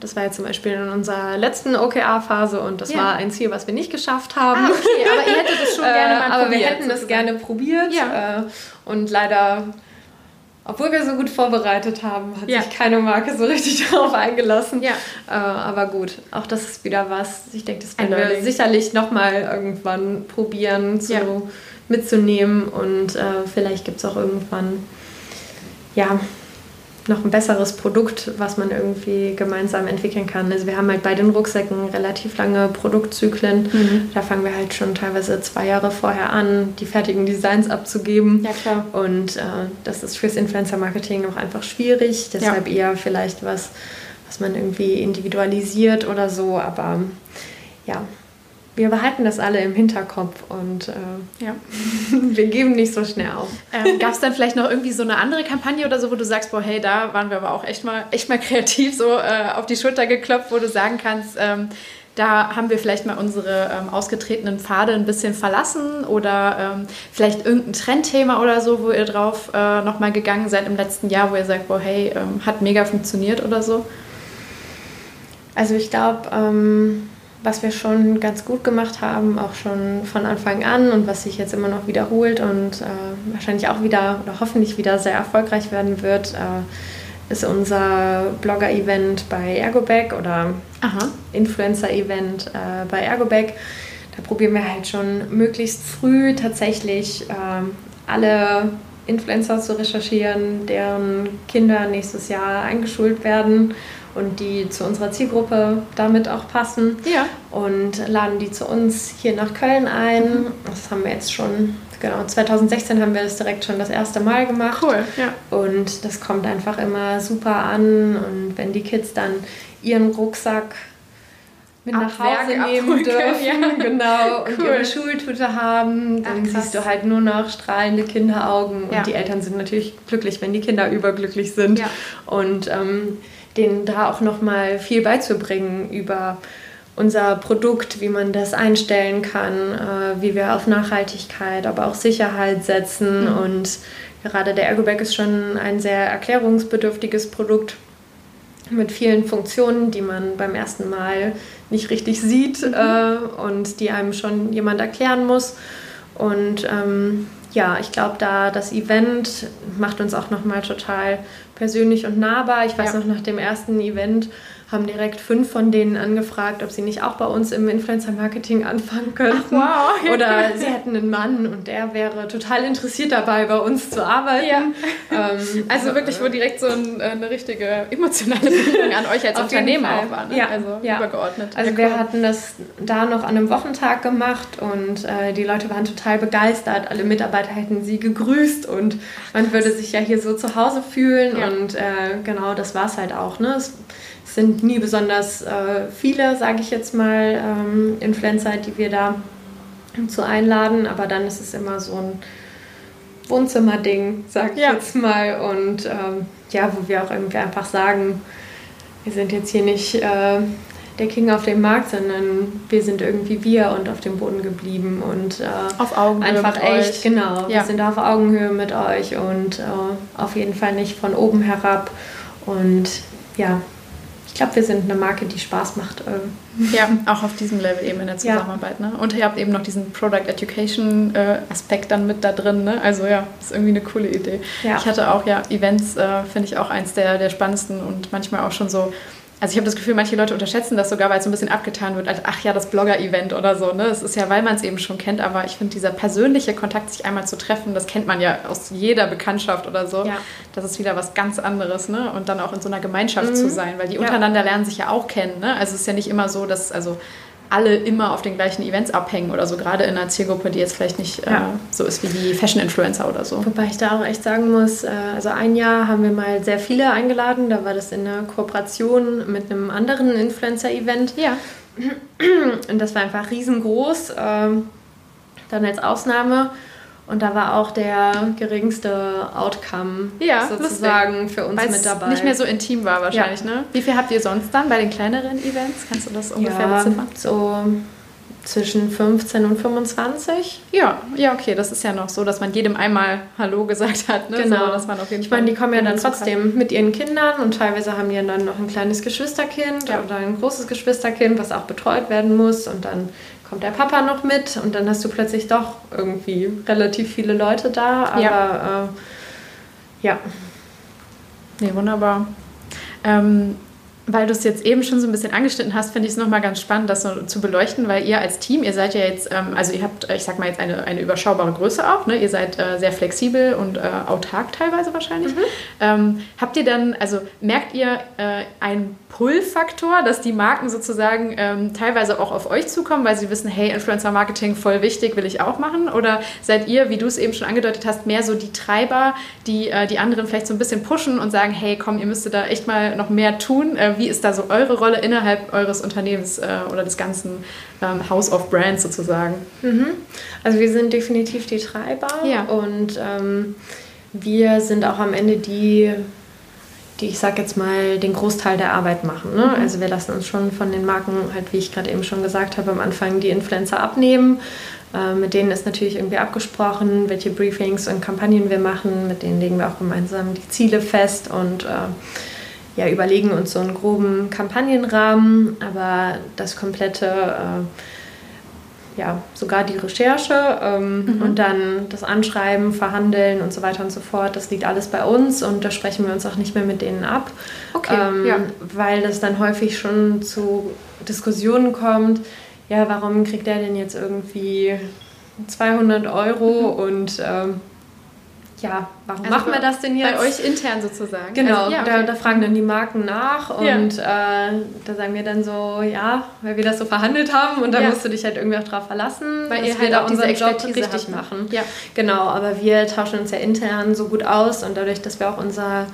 das war ja zum Beispiel in unserer letzten OKR-Phase und das ja. war ein Ziel, was wir nicht geschafft haben. Ah, okay, aber ihr hättet es schon (laughs) gerne mal probiert. Aber wir hätten es gerne probiert ja. Äh, und leider obwohl wir so gut vorbereitet haben, hat ja. sich keine Marke so richtig (laughs) darauf eingelassen. Ja. Äh, aber gut, auch das ist wieder was. Ich denke, das werden wir sicherlich nochmal irgendwann probieren zu, ja. mitzunehmen. Und äh, vielleicht gibt es auch irgendwann ja, noch ein besseres Produkt, was man irgendwie gemeinsam entwickeln kann. Also wir haben halt bei den Rucksäcken relativ lange Produktzyklen. Mhm. Da fangen wir halt schon teilweise zwei Jahre vorher an, die fertigen Designs abzugeben. Ja, klar. Und äh, das ist fürs Influencer-Marketing auch einfach schwierig. Deshalb ja. eher vielleicht was, was man irgendwie individualisiert oder so. Aber ja, wir behalten das alle im Hinterkopf und äh, ja. (laughs) wir geben nicht so schnell auf. Ähm, Gab es dann vielleicht noch irgendwie so eine andere Kampagne oder so, wo du sagst, boah, hey, da waren wir aber auch echt mal, echt mal kreativ so äh, auf die Schulter geklopft, wo du sagen kannst, ähm, da haben wir vielleicht mal unsere ähm, ausgetretenen Pfade ein bisschen verlassen oder ähm, vielleicht irgendein Trendthema oder so, wo ihr drauf äh, nochmal gegangen seid im letzten Jahr, wo ihr sagt, boah, hey, ähm, hat mega funktioniert oder so? Also ich glaube, ähm, was wir schon ganz gut gemacht haben, auch schon von Anfang an und was sich jetzt immer noch wiederholt und äh, wahrscheinlich auch wieder oder hoffentlich wieder sehr erfolgreich werden wird, äh, ist unser Blogger-Event bei Ergobag oder Influencer-Event äh, bei Ergobag. Da probieren wir halt schon möglichst früh tatsächlich ähm, alle Influencer zu recherchieren, deren Kinder nächstes Jahr eingeschult werden und die zu unserer Zielgruppe damit auch passen. Ja. Und laden die zu uns hier nach Köln ein. Das haben wir jetzt schon, genau, 2016 haben wir das direkt schon das erste Mal gemacht. Cool, ja. Und das kommt einfach immer super an. Und wenn die Kids dann ihren Rucksack mit Ab nach Hause nehmen abholen. dürfen, ja. genau, und cool. ihre Schultüte haben, dann Ach, siehst du halt nur noch strahlende Kinderaugen ja. und die Eltern sind natürlich glücklich, wenn die Kinder überglücklich sind. Ja. Und ähm, denen da auch nochmal viel beizubringen über unser Produkt, wie man das einstellen kann, äh, wie wir auf Nachhaltigkeit, aber auch Sicherheit setzen. Mhm. Und gerade der Ergobag ist schon ein sehr erklärungsbedürftiges Produkt mit vielen Funktionen, die man beim ersten Mal nicht richtig sieht mhm. äh, und die einem schon jemand erklären muss. Und ähm, ja, ich glaube, da das Event macht uns auch nochmal total persönlich und nahbar. Ich weiß ja. noch, nach dem ersten Event haben direkt fünf von denen angefragt, ob sie nicht auch bei uns im Influencer-Marketing anfangen könnten. Ach, wow. Oder sie hätten einen Mann und der wäre total interessiert dabei, bei uns zu arbeiten. Ja. Ähm, also wirklich, wo direkt so ein, eine richtige emotionale Bindung an euch als Unternehmen auch war. Ne? Ja. Also ja. übergeordnet. Also wir hatten das da noch an einem Wochentag gemacht und äh, die Leute waren total begeistert. Alle Mitarbeiter hätten sie gegrüßt und man würde sich ja hier so zu Hause fühlen. Ja. Und äh, genau das war es halt auch. Ne? Es, sind nie besonders äh, viele, sage ich jetzt mal, ähm, Influencer, die wir da zu einladen, aber dann ist es immer so ein Wohnzimmerding, sag ich ja. jetzt mal. Und ähm, ja, wo wir auch irgendwie einfach sagen, wir sind jetzt hier nicht äh, der King auf dem Markt, sondern wir sind irgendwie wir und auf dem Boden geblieben und äh, auf Augenhöhe einfach echt, euch. genau. Ja. Wir sind auf Augenhöhe mit euch und äh, auf jeden Fall nicht von oben herab. Und ja, glaube, wir sind eine Marke, die Spaß macht. Ähm. Ja, auch auf diesem Level eben in der Zusammenarbeit. Ja. Ne? Und ihr habt eben noch diesen Product Education äh, Aspekt dann mit da drin. Ne? Also ja, ist irgendwie eine coole Idee. Ja. Ich hatte auch ja Events, äh, finde ich auch eins der, der spannendsten und manchmal auch schon so also ich habe das Gefühl, manche Leute unterschätzen das sogar, weil es so ein bisschen abgetan wird, als ach ja, das Blogger-Event oder so. Ne? Es ist ja, weil man es eben schon kennt, aber ich finde, dieser persönliche Kontakt, sich einmal zu treffen, das kennt man ja aus jeder Bekanntschaft oder so. Ja. Das ist wieder was ganz anderes, ne? Und dann auch in so einer Gemeinschaft mhm. zu sein, weil die untereinander ja. lernen sich ja auch kennen. Ne? Also es ist ja nicht immer so, dass, also alle immer auf den gleichen Events abhängen oder so, gerade in einer Zielgruppe, die jetzt vielleicht nicht äh, ja. so ist wie die Fashion-Influencer oder so. Wobei ich da auch echt sagen muss, äh, also ein Jahr haben wir mal sehr viele eingeladen, da war das in einer Kooperation mit einem anderen Influencer-Event. Ja. Und das war einfach riesengroß, äh, dann als Ausnahme. Und da war auch der geringste Outcome ja, sozusagen lustig. für uns Weil's mit dabei. Nicht mehr so intim war wahrscheinlich, ja. ne? Wie viel habt ihr sonst dann bei den kleineren Events? Kannst du das ungefähr ja, beziffern? So zwischen 15 und 25. Ja, ja, okay, das ist ja noch so, dass man jedem einmal Hallo gesagt hat. Ne? Genau. So, dass man auf jeden ich meine, die kommen ja dann trotzdem mit ihren Kindern und teilweise haben die dann noch ein kleines Geschwisterkind ja. oder ein großes Geschwisterkind, was auch betreut werden muss und dann kommt der Papa noch mit und dann hast du plötzlich doch irgendwie relativ viele Leute da. Aber ja. Äh, ja. Nee, wunderbar. Ähm, weil du es jetzt eben schon so ein bisschen angeschnitten hast, finde ich es nochmal ganz spannend, das so zu beleuchten, weil ihr als Team, ihr seid ja jetzt, ähm, also ihr habt, ich sag mal jetzt eine, eine überschaubare Größe auch, ne? ihr seid äh, sehr flexibel und äh, autark teilweise wahrscheinlich. Mhm. Ähm, habt ihr dann, also merkt ihr äh, einen Pull-Faktor, dass die Marken sozusagen ähm, teilweise auch auf euch zukommen, weil sie wissen, hey, Influencer-Marketing voll wichtig, will ich auch machen? Oder seid ihr, wie du es eben schon angedeutet hast, mehr so die Treiber, die äh, die anderen vielleicht so ein bisschen pushen und sagen, hey, komm, ihr müsstet da echt mal noch mehr tun? Wie ist da so eure Rolle innerhalb eures Unternehmens äh, oder des ganzen ähm, House of Brands sozusagen? Mhm. Also wir sind definitiv die Treiber ja. und ähm, wir sind auch am Ende die, die, ich sag jetzt mal, den Großteil der Arbeit machen. Ne? Mhm. Also wir lassen uns schon von den Marken, halt wie ich gerade eben schon gesagt habe, am Anfang die Influencer abnehmen. Äh, mit denen ist natürlich irgendwie abgesprochen, welche Briefings und Kampagnen wir machen. Mit denen legen wir auch gemeinsam die Ziele fest und äh, ja, überlegen uns so einen groben Kampagnenrahmen, aber das komplette, äh, ja, sogar die Recherche ähm, mhm. und dann das Anschreiben, Verhandeln und so weiter und so fort, das liegt alles bei uns und da sprechen wir uns auch nicht mehr mit denen ab, okay, ähm, ja. weil das dann häufig schon zu Diskussionen kommt, ja, warum kriegt der denn jetzt irgendwie 200 Euro mhm. und ähm, ja, warum also machen wir das denn jetzt? Bei euch intern sozusagen. Genau, also, ja, okay. da, da, fragen dann die Marken nach und ja. äh, da sagen wir dann so, ja, weil wir das so verhandelt haben und da ja. musst du dich halt irgendwie auch drauf verlassen, weil ihr halt auch diese Expertise Job richtig habt. machen. Ja. Genau, aber wir tauschen uns ja intern so gut aus und dadurch, dass wir auch unser,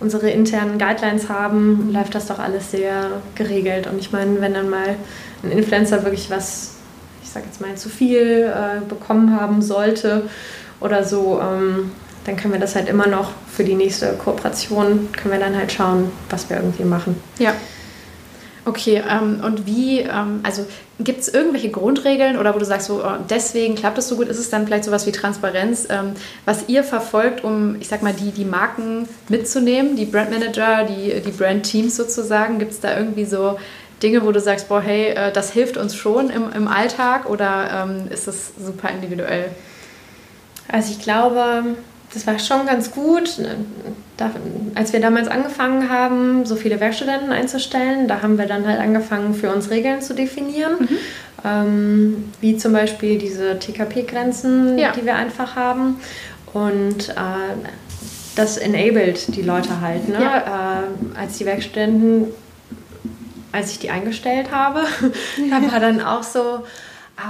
unsere internen Guidelines haben, läuft das doch alles sehr geregelt. Und ich meine, wenn dann mal ein Influencer wirklich was, ich sag jetzt mal, zu viel äh, bekommen haben sollte oder so, ähm, dann können wir das halt immer noch für die nächste Kooperation, können wir dann halt schauen, was wir irgendwie machen. Ja. Okay, ähm, und wie, ähm, also gibt es irgendwelche Grundregeln oder wo du sagst, so, oh, deswegen klappt es so gut, ist es dann vielleicht sowas wie Transparenz, ähm, was ihr verfolgt, um, ich sag mal, die, die Marken mitzunehmen, die Brandmanager, die, die Brandteams sozusagen? Gibt es da irgendwie so Dinge, wo du sagst, boah, hey, äh, das hilft uns schon im, im Alltag oder ähm, ist das super individuell? Also ich glaube, das war schon ganz gut. Da, als wir damals angefangen haben, so viele Werkstudenten einzustellen, da haben wir dann halt angefangen, für uns Regeln zu definieren. Mhm. Ähm, wie zum Beispiel diese TKP-Grenzen, ja. die wir einfach haben. Und äh, das enabled die Leute halt. Ne? Ja. Äh, als die Werkstudenten, als ich die eingestellt habe, (laughs) da war dann auch so,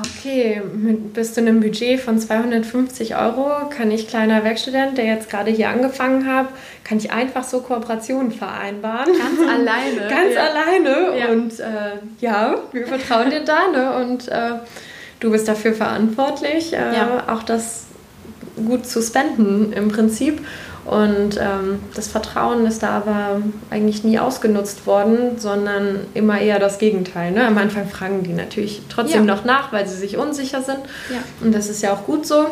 okay, mit bis zu einem Budget von 250 Euro kann ich kleiner Werkstudent, der jetzt gerade hier angefangen hat, kann ich einfach so Kooperationen vereinbaren. Ganz (laughs) alleine. Ganz ja. alleine. Ja. Und äh, ja, wir vertrauen dir da. Ne? Und äh, du bist dafür verantwortlich, äh, ja. auch das gut zu spenden im Prinzip. Und ähm, das Vertrauen ist da aber eigentlich nie ausgenutzt worden, sondern immer eher das Gegenteil. Ne? Am Anfang fragen die natürlich trotzdem ja. noch nach, weil sie sich unsicher sind. Ja. Und das ist ja auch gut so.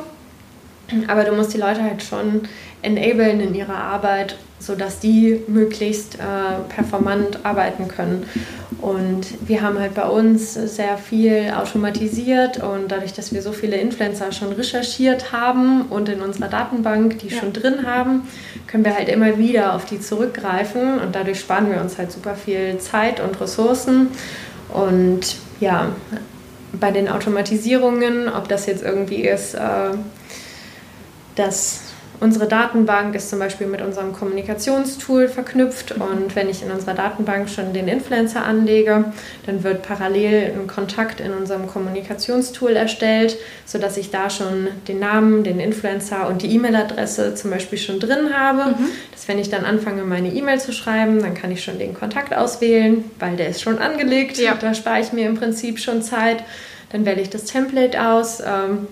Aber du musst die Leute halt schon enablen in ihrer Arbeit, sodass die möglichst äh, performant arbeiten können. Und wir haben halt bei uns sehr viel automatisiert und dadurch, dass wir so viele Influencer schon recherchiert haben und in unserer Datenbank die ja. schon drin haben, können wir halt immer wieder auf die zurückgreifen und dadurch sparen wir uns halt super viel Zeit und Ressourcen. Und ja, bei den Automatisierungen, ob das jetzt irgendwie ist, äh, dass Unsere Datenbank ist zum Beispiel mit unserem Kommunikationstool verknüpft und wenn ich in unserer Datenbank schon den Influencer anlege, dann wird parallel ein Kontakt in unserem Kommunikationstool erstellt, sodass ich da schon den Namen, den Influencer und die E-Mail-Adresse zum Beispiel schon drin habe. Mhm. Dass wenn ich dann anfange, meine E-Mail zu schreiben, dann kann ich schon den Kontakt auswählen, weil der ist schon angelegt. Ja. Da spare ich mir im Prinzip schon Zeit. Dann wähle ich das Template aus. Ähm,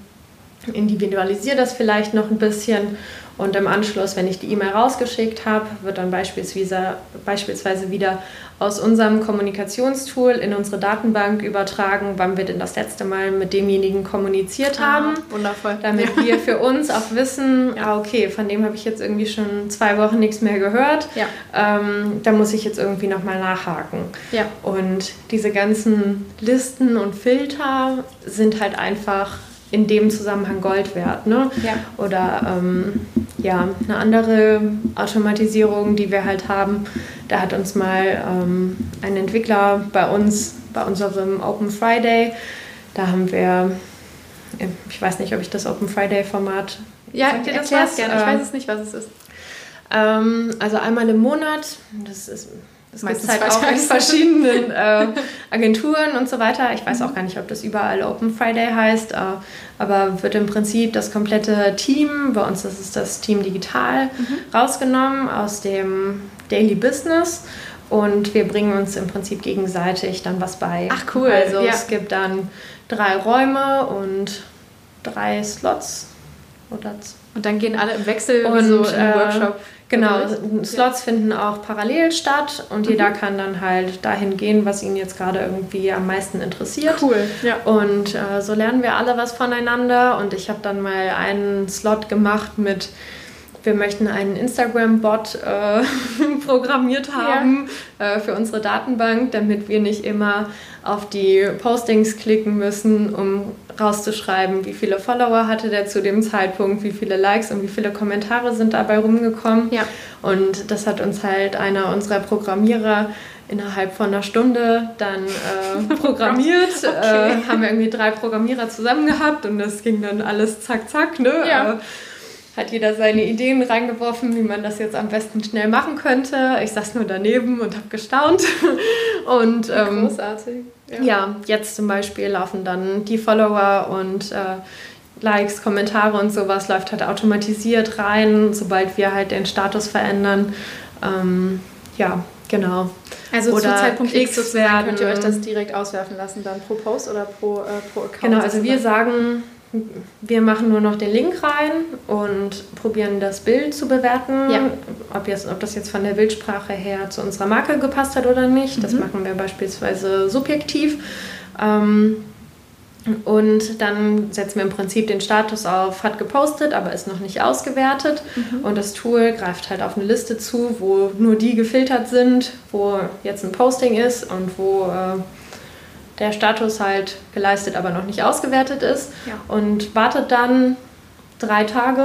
individualisiere das vielleicht noch ein bisschen und im Anschluss, wenn ich die E-Mail rausgeschickt habe, wird dann beispielsweise, beispielsweise wieder aus unserem Kommunikationstool in unsere Datenbank übertragen, wann wir denn das letzte Mal mit demjenigen kommuniziert ah, haben. Ah, wundervoll. Damit ja. wir für uns auch (laughs) wissen, ja. ah, okay, von dem habe ich jetzt irgendwie schon zwei Wochen nichts mehr gehört. Ja. Ähm, da muss ich jetzt irgendwie nochmal nachhaken. Ja. Und diese ganzen Listen und Filter sind halt einfach in dem Zusammenhang Gold wert. Ne? Ja. Oder ähm, ja, eine andere Automatisierung, die wir halt haben, da hat uns mal ähm, ein Entwickler bei uns, bei unserem Open Friday, da haben wir, ich weiß nicht, ob ich das Open Friday-Format. Ja, Sagt dir das was? gerne. Ich weiß es nicht, was es ist. Ähm, also einmal im Monat, das ist das gibt halt auch in (laughs) verschiedenen äh, Agenturen und so weiter. Ich weiß auch gar nicht, ob das überall Open Friday heißt, äh, aber wird im Prinzip das komplette Team, bei uns ist es das Team Digital, mhm. rausgenommen aus dem Daily Business und wir bringen uns im Prinzip gegenseitig dann was bei. Ach cool. Also ja. es gibt dann drei Räume und drei Slots. Oder und dann gehen alle im Wechsel und, so in äh, Workshop. Genau, Slots finden auch parallel statt und mhm. jeder kann dann halt dahin gehen, was ihn jetzt gerade irgendwie am meisten interessiert. Cool, ja. Und äh, so lernen wir alle was voneinander und ich habe dann mal einen Slot gemacht mit wir möchten einen Instagram-Bot äh, (laughs) programmiert haben ja. äh, für unsere Datenbank, damit wir nicht immer auf die Postings klicken müssen, um rauszuschreiben, wie viele Follower hatte der zu dem Zeitpunkt, wie viele Likes und wie viele Kommentare sind dabei rumgekommen. Ja. Und das hat uns halt einer unserer Programmierer innerhalb von einer Stunde dann äh, (laughs) programmiert. okay. äh, haben wir irgendwie drei Programmierer zusammen gehabt und das ging dann alles zack, zack. Ne? Ja. Äh, hat jeder seine Ideen reingeworfen, wie man das jetzt am besten schnell machen könnte. Ich saß nur daneben und habe gestaunt. (laughs) Und, ähm, Großartig. Ja. ja. jetzt zum Beispiel laufen dann die Follower und äh, Likes, Kommentare und sowas läuft halt automatisiert rein, sobald wir halt den Status verändern. Ähm, ja, genau. Also oder zu Zeitpunkt X sozusagen könnt ihr euch das direkt auswerfen lassen, dann pro Post oder pro, äh, pro Account? Genau, also wir sagen wir machen nur noch den Link rein und probieren das Bild zu bewerten, ja. ob, jetzt, ob das jetzt von der Bildsprache her zu unserer Marke gepasst hat oder nicht. Das mhm. machen wir beispielsweise subjektiv. Ähm, und dann setzen wir im Prinzip den Status auf, hat gepostet, aber ist noch nicht ausgewertet. Mhm. Und das Tool greift halt auf eine Liste zu, wo nur die gefiltert sind, wo jetzt ein Posting ist und wo äh, der Status halt geleistet, aber noch nicht ausgewertet ist ja. und wartet dann drei Tage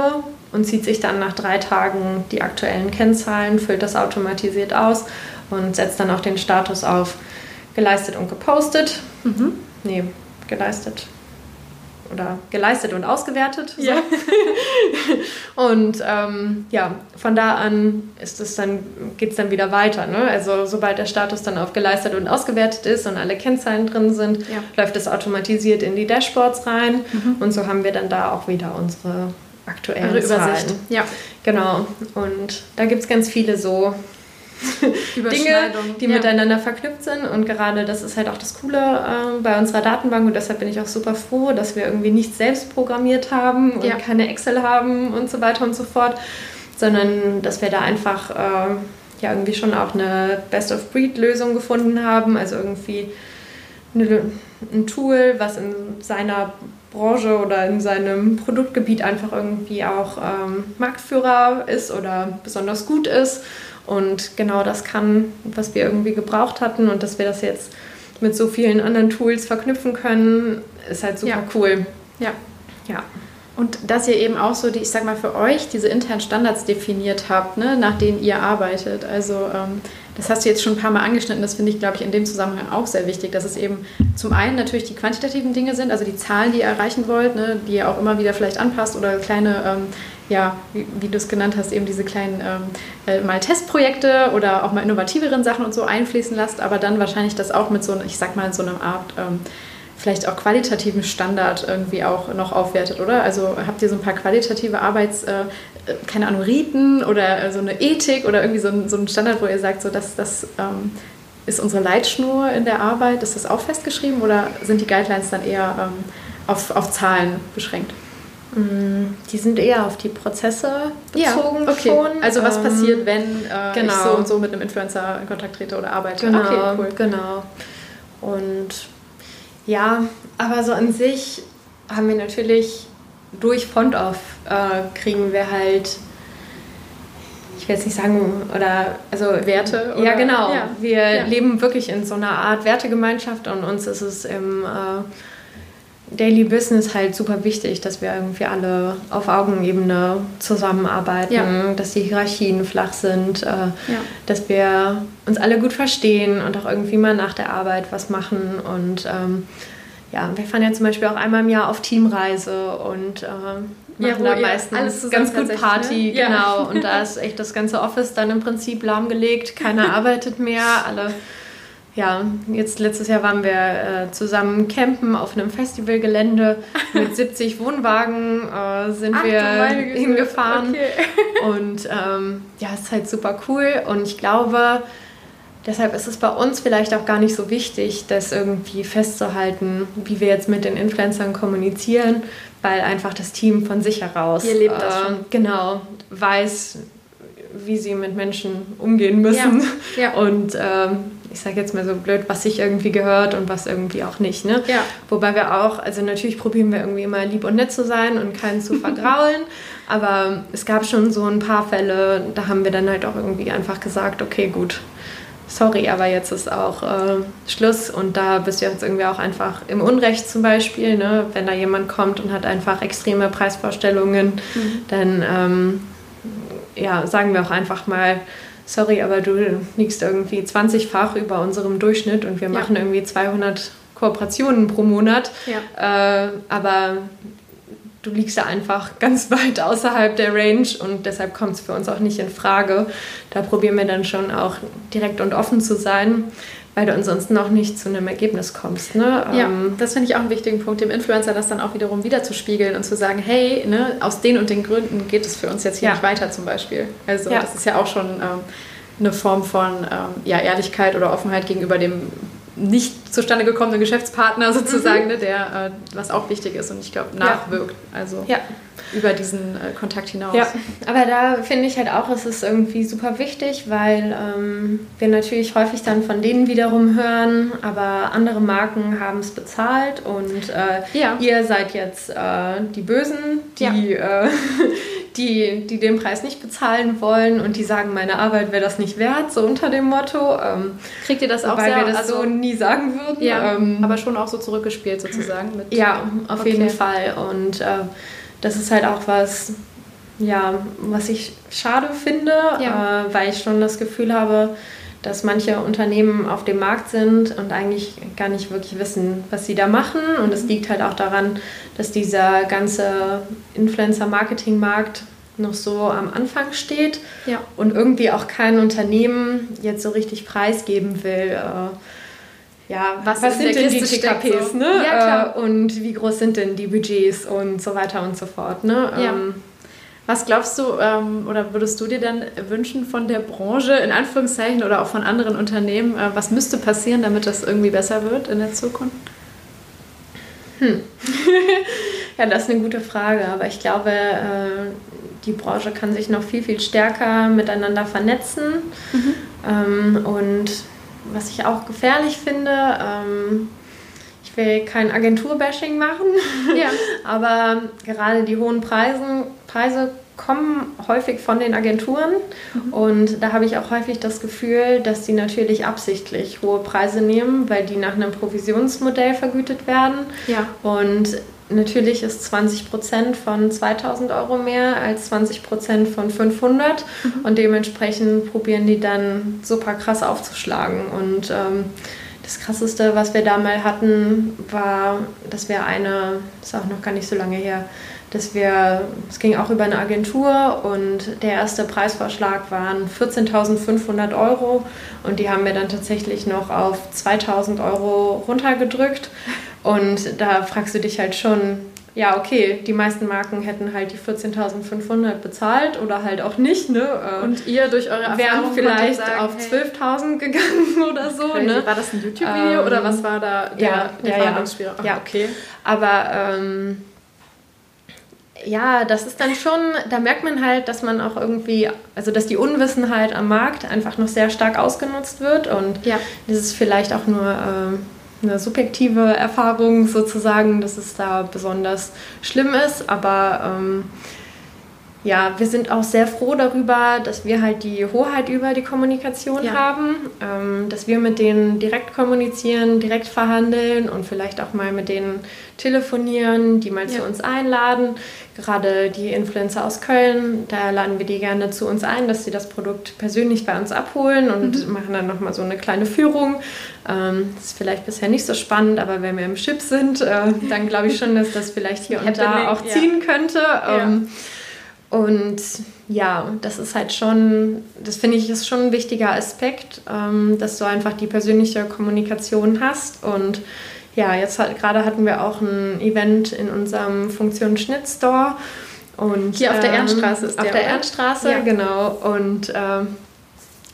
und zieht sich dann nach drei Tagen die aktuellen Kennzahlen, füllt das automatisiert aus und setzt dann auch den Status auf geleistet und gepostet. Mhm. Nee, geleistet oder geleistet und ausgewertet. So. Ja. (laughs) und ähm, ja, von da an ist es dann, geht es dann wieder weiter. Ne? Also sobald der Status dann auf geleistet und ausgewertet ist und alle Kennzahlen drin sind, ja. läuft es automatisiert in die Dashboards rein. Mhm. Und so haben wir dann da auch wieder unsere aktuellen Eure Zahlen. Übersicht. Ja. Genau. Und da gibt es ganz viele so (laughs) Dinge, die ja. miteinander verknüpft sind. Und gerade das ist halt auch das Coole äh, bei unserer Datenbank. Und deshalb bin ich auch super froh, dass wir irgendwie nicht selbst programmiert haben und ja. keine Excel haben und so weiter und so fort, sondern dass wir da einfach äh, ja irgendwie schon auch eine Best-of-Breed-Lösung gefunden haben. Also irgendwie eine, ein Tool, was in seiner Branche oder in seinem Produktgebiet einfach irgendwie auch ähm, Marktführer ist oder besonders gut ist Und genau das kann, was wir irgendwie gebraucht hatten und dass wir das jetzt mit so vielen anderen Tools verknüpfen können, ist halt super Ja. cool. Ja. Ja. Und dass ihr eben auch so, die, ich sag mal, für euch diese internen Standards definiert habt, ne, nach denen ihr arbeitet. Also ähm, das hast du jetzt schon ein paar Mal angeschnitten, das finde ich, glaube ich, in dem Zusammenhang auch sehr wichtig, dass es eben zum einen natürlich die quantitativen Dinge sind, also die Zahlen, die ihr erreichen wollt, ne, die ihr auch immer wieder vielleicht anpasst oder kleine, ähm, ja, wie, wie du es genannt hast, eben diese kleinen ähm, äh, mal Testprojekte oder auch mal innovativeren Sachen und so einfließen lasst, aber dann wahrscheinlich das auch mit so, ich sag mal, so einer Art ähm, vielleicht auch qualitativen Standard irgendwie auch noch aufwertet, oder? Also habt ihr so ein paar qualitative Arbeits, äh, äh, keine Ahnung, Riten oder äh, so eine Ethik oder irgendwie so ein, so Standard, wo ihr sagt, so dass das ähm, ist unsere Leitschnur in der Arbeit, ist das auch festgeschrieben oder sind die Guidelines dann eher ähm, auf, auf Zahlen beschränkt? Mm, Die sind eher auf die Prozesse bezogen okay. schon. Also was Ähm, passiert, wenn äh, ich genau. so und so mit einem Influencer in Kontakt trete oder arbeite? Genau, Okay, cool. genau. Und ja, aber so an sich haben wir natürlich durch Font-Off äh, kriegen wir halt, ich will jetzt nicht sagen, oder also Werte Ja, oder- genau. ja, Wir ja. leben wirklich in so einer Art Wertegemeinschaft und uns ist es im äh, Daily Business halt super wichtig, dass wir irgendwie alle auf Augenebene zusammenarbeiten, Ja. dass die Hierarchien flach sind, äh, dass wir uns alle gut verstehen und auch irgendwie mal nach der Arbeit was machen. Und ähm, ja, wir fahren ja zum Beispiel auch einmal im Jahr auf Teamreise und äh, Ja, machen wo da meistens alles zusammen ganz gut Party, ne? Ja. genau. Und da (laughs) ist echt das ganze Office dann im Prinzip lahmgelegt, keiner (laughs) arbeitet mehr, alle ja, jetzt letztes Jahr waren wir äh, zusammen campen auf einem Festivalgelände (laughs) mit 70 Wohnwagen äh, sind Ach, wir hingefahren. Okay. (laughs) Und ähm, ja, es ist halt super cool. Und ich glaube, deshalb ist es bei uns vielleicht auch gar nicht so wichtig, das irgendwie festzuhalten, wie wir jetzt mit den Influencern kommunizieren, weil einfach das Team von sich heraus Ihr lebt das schon. genau weiß, wie sie mit Menschen umgehen müssen. Ja, ja. (laughs) Und ähm, ich sage jetzt mal so blöd, was sich irgendwie gehört und was irgendwie auch nicht. Ne? Ja. Wobei wir auch, also natürlich probieren wir irgendwie immer lieb und nett zu sein und keinen zu (laughs) vergraulen. aber es gab schon so ein paar Fälle, da haben wir dann halt auch irgendwie einfach gesagt, okay, gut, sorry, aber jetzt ist auch äh, Schluss und da bist du jetzt irgendwie auch einfach im Unrecht zum Beispiel, ne? wenn da jemand kommt und hat einfach extreme Preisvorstellungen, dann ähm, ja, sagen wir auch einfach mal, sorry, aber du liegst irgendwie 20-fach über unserem Durchschnitt und wir Ja. machen irgendwie 200 Kooperationen pro Monat, Ja. äh, aber du liegst da einfach ganz weit außerhalb der Range und deshalb kommt es für uns auch nicht in Frage. Da probieren wir dann schon auch direkt und offen zu sein, weil du ansonsten auch nicht zu einem Ergebnis kommst. Ne? Ja, Ähm, das finde ich auch einen wichtigen Punkt, dem Influencer das dann auch wiederum wiederzuspiegeln und zu sagen, hey, ne, aus den und den Gründen geht es für uns jetzt hier Ja. nicht weiter zum Beispiel. Also Ja. das ist ja auch schon ähm, eine Form von ähm, ja, Ehrlichkeit oder Offenheit gegenüber dem nicht zustande gekommenen Geschäftspartner sozusagen, ne, der, äh, was auch wichtig ist und ich glaube nachwirkt, also ja. über diesen äh, Kontakt hinaus. Ja, aber da finde ich halt auch, es ist irgendwie super wichtig, weil ähm, wir natürlich häufig dann von denen wiederum hören, aber andere Marken haben es bezahlt und äh, Ja. ihr seid jetzt äh, die Bösen, die, äh, (laughs) die, die den Preis nicht bezahlen wollen und die sagen, meine Arbeit wäre das nicht wert, so unter dem Motto. Ähm, Kriegt ihr das auch weil wir das also, so nie sagen würden. Ja, ähm, aber schon auch so zurückgespielt sozusagen. Mit, ja, auf Okay. jeden Fall. Und äh, das ist halt auch was, ja, was ich schade finde, Ja. äh, weil ich schon das Gefühl habe, dass manche Unternehmen auf dem Markt sind und eigentlich gar nicht wirklich wissen, was sie da machen. Und es liegt halt auch daran, dass dieser ganze Influencer-Marketing-Markt noch so am Anfang steht Ja. und irgendwie auch kein Unternehmen jetzt so richtig preisgeben will. Äh, ja, Was was, sind denn die Kiste steckt TKPs, so. ne? Ja. Äh, und wie groß sind denn die Budgets und so weiter und so fort, ne? Ja. Ähm, Was glaubst du ähm, oder würdest du dir dann wünschen von der Branche, in Anführungszeichen, oder auch von anderen Unternehmen, äh, was müsste passieren, damit das irgendwie besser wird in der Zukunft? (laughs) Ja, das ist eine gute Frage, aber ich glaube, äh, die Branche kann sich noch viel, viel stärker miteinander vernetzen. Ähm, und was ich auch gefährlich finde, ähm, ich will kein Agenturbashing machen, Ja. (laughs) aber gerade die hohen Preisen, Preise kommen häufig von den Agenturen mhm. und da habe ich auch häufig das Gefühl, dass die natürlich absichtlich hohe Preise nehmen, weil die nach einem Provisionsmodell vergütet werden. Ja. Und natürlich ist 20 Prozent von 2000 Euro mehr als 20 Prozent von 500 mhm. und dementsprechend probieren die dann super krass aufzuschlagen und ähm, das krasseste, was wir da mal hatten, war, dass wir eine, das ist auch noch gar nicht so lange her, dass wir, es ging auch über eine Agentur und der erste Preisvorschlag waren 14.500 Euro und die haben wir dann tatsächlich noch auf 2.000 Euro runtergedrückt und da fragst du dich halt schon, ja, okay, die meisten Marken hätten halt die 14.500 bezahlt oder halt auch nicht, ne? Äh, und ihr durch eure Erfahrung wären vielleicht sagen, auf 12.000 gegangen (laughs) oder so, ne? War das ein YouTube-Video ähm, oder was war da der, ja, der ja, ja. ja, okay. Aber ähm, ja, das ist dann schon, da merkt man halt, dass man auch irgendwie, also dass die Unwissenheit am Markt einfach noch sehr stark ausgenutzt wird und ja. das ist vielleicht auch nur äh, eine subjektive Erfahrung sozusagen, dass es da besonders schlimm ist, aber ähm, ja, wir sind auch sehr froh darüber, dass wir halt die Hoheit über die Kommunikation ja. haben, ähm, dass wir mit denen direkt kommunizieren, direkt verhandeln und vielleicht auch mal mit denen telefonieren, die mal ja. zu uns einladen. Gerade die Influencer aus Köln, da laden wir die gerne zu uns ein, dass sie das Produkt persönlich bei uns abholen und mhm. machen dann nochmal so eine kleine Führung. Ähm, das ist vielleicht bisher nicht so spannend, aber wenn wir im Chip sind, äh, dann glaube ich schon, dass das vielleicht hier (laughs) und da auch ziehen ja. könnte. Ähm, und ja, das ist halt schon, das finde ich ist schon ein wichtiger Aspekt, ähm, dass du einfach die persönliche Kommunikation hast. Und ja, jetzt hat, gerade hatten wir auch ein Event in unserem Funktion Schnitt Store. Und, Hier auf der Ehrenstraße ist der, Auf der Ehrenstraße, ja. genau. Und ähm,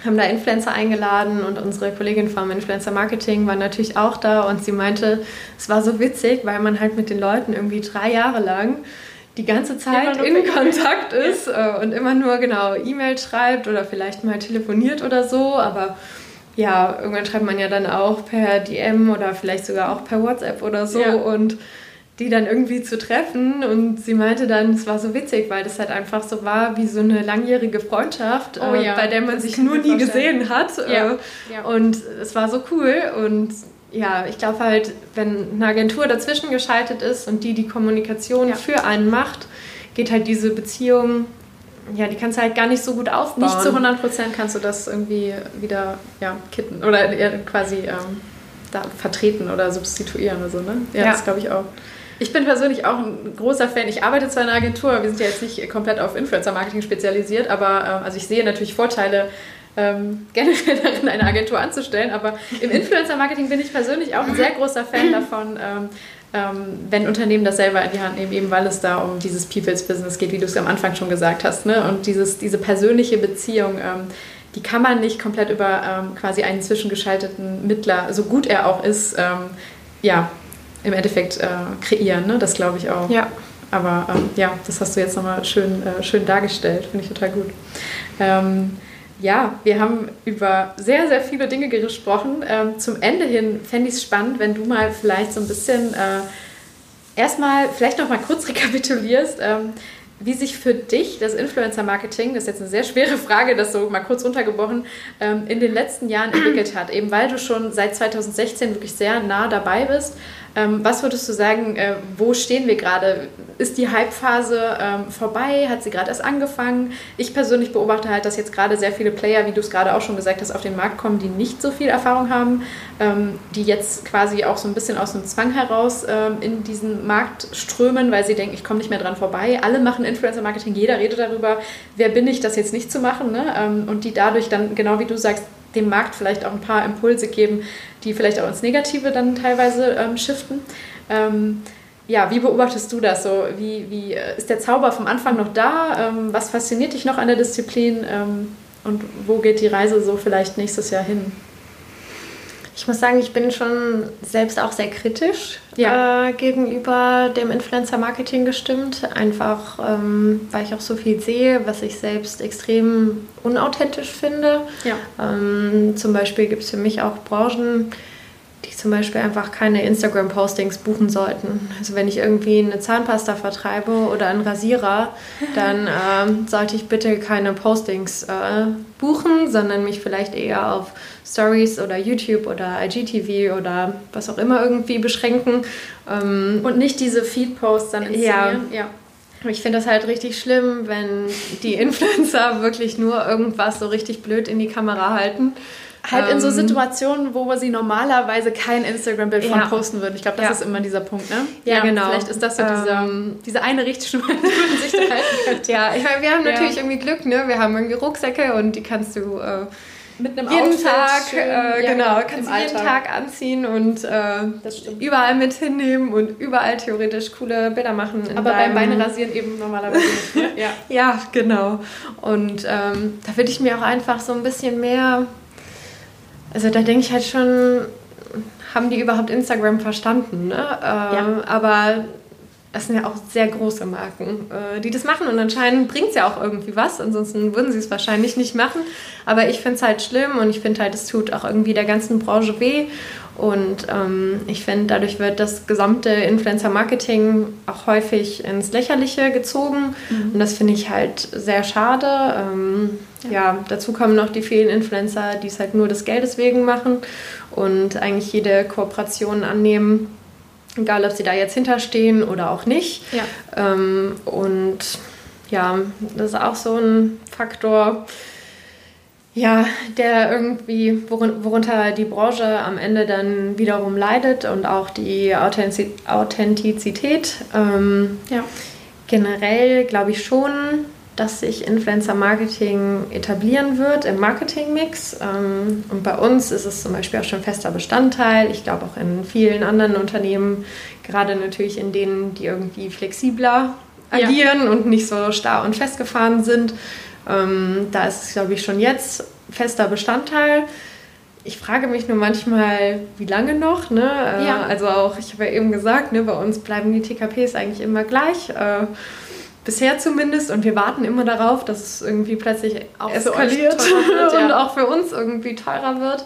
haben da Influencer eingeladen und unsere Kollegin vom Influencer Marketing war natürlich auch da und sie meinte, es war so witzig, weil man halt mit den Leuten irgendwie drei Jahre lang die ganze Zeit in Kontakt ist ja. Äh, und immer nur genau E-Mail schreibt oder vielleicht mal telefoniert oder so, aber ja, irgendwann schreibt man ja dann auch per DM oder vielleicht sogar auch per WhatsApp oder so ja. und die dann irgendwie zu treffen und sie meinte dann, es war so witzig, weil das halt einfach so war wie so eine langjährige Freundschaft, oh, äh, ja. bei der man das sich nur nie gesehen hat äh, und es war so cool und ja, ich glaube halt, wenn eine Agentur dazwischen geschaltet ist und die die Kommunikation ja. für einen macht, geht halt diese Beziehung, ja, die kannst du halt gar nicht so gut aufbauen. Nicht zu 100 Prozent kannst du das irgendwie wieder ja, kitten oder quasi ähm, da vertreten oder substituieren oder so, ne? Ja, ja. das glaube ich auch. Ich bin persönlich auch ein großer Fan. Ich arbeite zwar in einer Agentur, wir sind ja jetzt nicht komplett auf Influencer-Marketing spezialisiert, aber äh, also ich sehe natürlich Vorteile ähm, (laughs) generell darin, eine Agentur anzustellen. Aber im (laughs) Influencer-Marketing bin ich persönlich auch ein sehr großer Fan davon, ähm, ähm, wenn Unternehmen das selber in die Hand nehmen, eben weil es da um dieses People's Business geht, wie du es am Anfang schon gesagt hast. Ne? Und dieses, diese persönliche Beziehung, ähm, die kann man nicht komplett über ähm, quasi einen zwischengeschalteten Mittler, so gut er auch ist, ähm, ja, im Endeffekt äh, kreieren. Ne? Das glaube ich auch. Ja. Aber ja, das hast du jetzt nochmal schön, äh, schön dargestellt. Finde ich total gut. Ja, wir haben über sehr, sehr viele Dinge gesprochen. Ähm, zum Ende hin fände ich es spannend, wenn du mal vielleicht so ein bisschen äh, erstmal, vielleicht noch mal kurz (laughs) rekapitulierst, ähm, wie sich für dich das Influencer-Marketing, das ist jetzt eine sehr schwere Frage, das so mal kurz runtergebrochen, ähm, in den letzten Jahren entwickelt hat. Eben weil du schon seit 2016 wirklich sehr nah dabei bist. Ähm, was würdest du sagen, äh, wo stehen wir gerade? Ist die Hype-Phase ähm, vorbei? Hat sie gerade erst angefangen? Ich persönlich beobachte halt, dass jetzt gerade sehr viele Player, wie du es gerade auch schon gesagt hast, auf den Markt kommen, die nicht so viel Erfahrung haben, ähm, die jetzt quasi auch so ein bisschen aus dem Zwang heraus in diesen Markt strömen, weil sie denken, ich komme nicht mehr dran vorbei. Alle machen Influencer-Marketing, jeder redet darüber, wer bin ich, das jetzt nicht zu machen. Ne? Und die dadurch dann, genau wie du sagst, dem Markt vielleicht auch ein paar Impulse geben, die vielleicht auch ins Negative dann teilweise ähm, shiften. Ähm, ja, wie beobachtest du das so? Wie, wie äh, ist der Zauber vom Anfang noch da? Ähm, was fasziniert dich noch an der Disziplin? Ähm, und wo geht die Reise so vielleicht nächstes Jahr hin? Ich muss sagen, ich bin schon selbst auch sehr kritisch ja. äh, gegenüber dem Influencer-Marketing gestimmt. Einfach, ähm, weil ich auch so viel sehe, was ich selbst extrem unauthentisch finde. Ja. Ähm, zum Beispiel gibt es für mich auch Branchen, die zum Beispiel einfach keine Instagram-Postings buchen sollten. Also wenn ich irgendwie eine Zahnpasta vertreibe oder einen Rasierer, (laughs) dann ähm, sollte ich bitte keine Postings äh, buchen, sondern mich vielleicht eher auf Stories oder YouTube oder IGTV oder was auch immer irgendwie beschränken. Ähm, Und nicht diese Feed-Posts dann inszenieren. Ja. ja. Ich finde das halt richtig schlimm, wenn die (laughs) Influencer wirklich nur irgendwas so richtig blöd in die Kamera halten. Halt in so ähm, Situationen, wo sie normalerweise kein Instagram-Bild ja. von posten würden. Ich glaube, das ja. ist immer dieser Punkt, ne? Ja, ja genau. Vielleicht ist das so ähm, diese eine Richtschnur, (laughs) die man sich da halten (laughs) könnte. Ja, ich meine, wir haben natürlich irgendwie Glück, ne? Wir haben irgendwie Rucksäcke und die kannst du... Äh, mit einem jeden Outfit Tag, schön, äh, ja, genau, kannst du jeden Tag anziehen und äh, überall mit hinnehmen und überall theoretisch coole Bilder machen. Aber beim Beine rasieren eben normalerweise nicht. Ne? (laughs) ja. ja, genau. Und ähm, da würde ich mir auch einfach so ein bisschen mehr, also da denke ich halt schon, haben die überhaupt Instagram verstanden? Ne? Ähm, ja. Aber das sind ja auch sehr große Marken, äh, die das machen und anscheinend bringt es ja auch irgendwie was, ansonsten würden sie es wahrscheinlich nicht machen. Aber ich finde es halt schlimm und ich finde halt, es tut auch irgendwie der ganzen Branche weh und ähm, ich finde, dadurch wird das gesamte Influencer-Marketing auch häufig ins Lächerliche gezogen mhm. und das finde ich halt sehr schade. Ähm, ja. ja, dazu kommen noch die vielen Influencer, die es halt nur des Geldes wegen machen und eigentlich jede Kooperation annehmen Egal, ob sie da jetzt hinterstehen oder auch nicht. Ja. Ähm, und ja, das ist auch so ein Faktor, ja, der irgendwie, worunter die Branche am Ende dann wiederum leidet und auch die Authentizität. Ähm, ja. Generell glaube ich schon, dass sich Influencer-Marketing etablieren wird im Marketing-Mix. Ähm, und bei uns ist es zum Beispiel auch schon fester Bestandteil. Ich glaube auch in vielen anderen Unternehmen, gerade natürlich in denen, die irgendwie flexibler agieren ja. und nicht so starr und festgefahren sind. Ähm, da ist es, glaube ich, schon jetzt fester Bestandteil. Ich frage mich nur manchmal, wie lange noch. Ne? Äh, ja. Also auch, ich habe ja eben gesagt, ne, bei uns bleiben die TKPs eigentlich immer gleich. Bisher zumindest. Und wir warten immer darauf, dass es irgendwie plötzlich auch eskaliert wird, (laughs) ja. und auch für uns irgendwie teurer wird.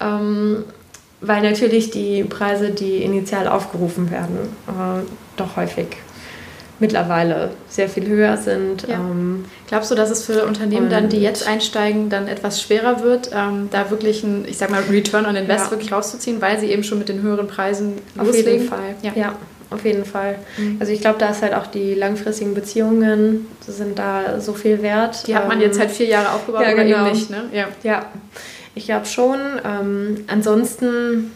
Ähm, weil natürlich die Preise, die initial aufgerufen werden, äh, doch häufig mittlerweile sehr viel höher sind. Ja. Ähm, Glaubst du, dass es für Unternehmen dann, die jetzt einsteigen, dann etwas schwerer wird, ähm, da wirklich ein, ich sag mal, Return on Invest ja. wirklich rauszuziehen, weil sie eben schon mit den höheren Preisen Auf loslegen? jeden Fall. Ja. ja auf jeden Fall. Mhm. Also ich glaube, da ist halt auch die langfristigen Beziehungen sind da so viel wert. Die hat man jetzt halt vier Jahre aufgebaut ja, oder genau. eben nicht, ne? Ja, ja ich glaube schon. Ähm, ansonsten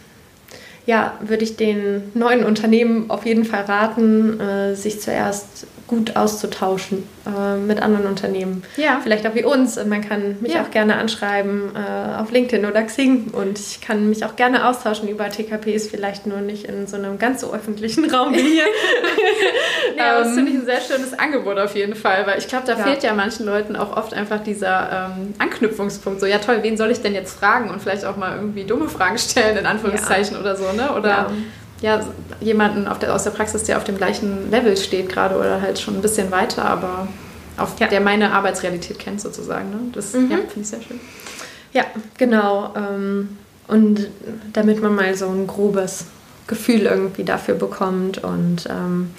ja, würde ich den neuen Unternehmen auf jeden Fall raten, äh, sich zuerst gut auszutauschen äh, mit anderen Unternehmen. Ja. Vielleicht auch wie uns. Man kann mich ja. auch gerne anschreiben äh, auf LinkedIn oder Xing und ich kann mich auch gerne austauschen über TKPs, vielleicht nur nicht in so einem ganz so öffentlichen (laughs) Raum wie hier. (laughs) ja, ähm, das finde ich ein sehr schönes Angebot auf jeden Fall, weil ich glaube, da ja. fehlt ja manchen Leuten auch oft einfach dieser ähm, Anknüpfungspunkt. So, ja toll, wen soll ich denn jetzt fragen und vielleicht auch mal irgendwie dumme Fragen stellen, in Anführungszeichen oder so, ne? Oder ja, jemanden der, aus der Praxis, der auf dem gleichen Level steht gerade oder halt schon ein bisschen weiter, aber auf ja. der meine Arbeitsrealität kennt sozusagen. Ne? Das mhm. ja, finde ich sehr schön. Ja, genau. Ähm, und damit man mal so ein grobes Gefühl irgendwie dafür bekommt und ähm,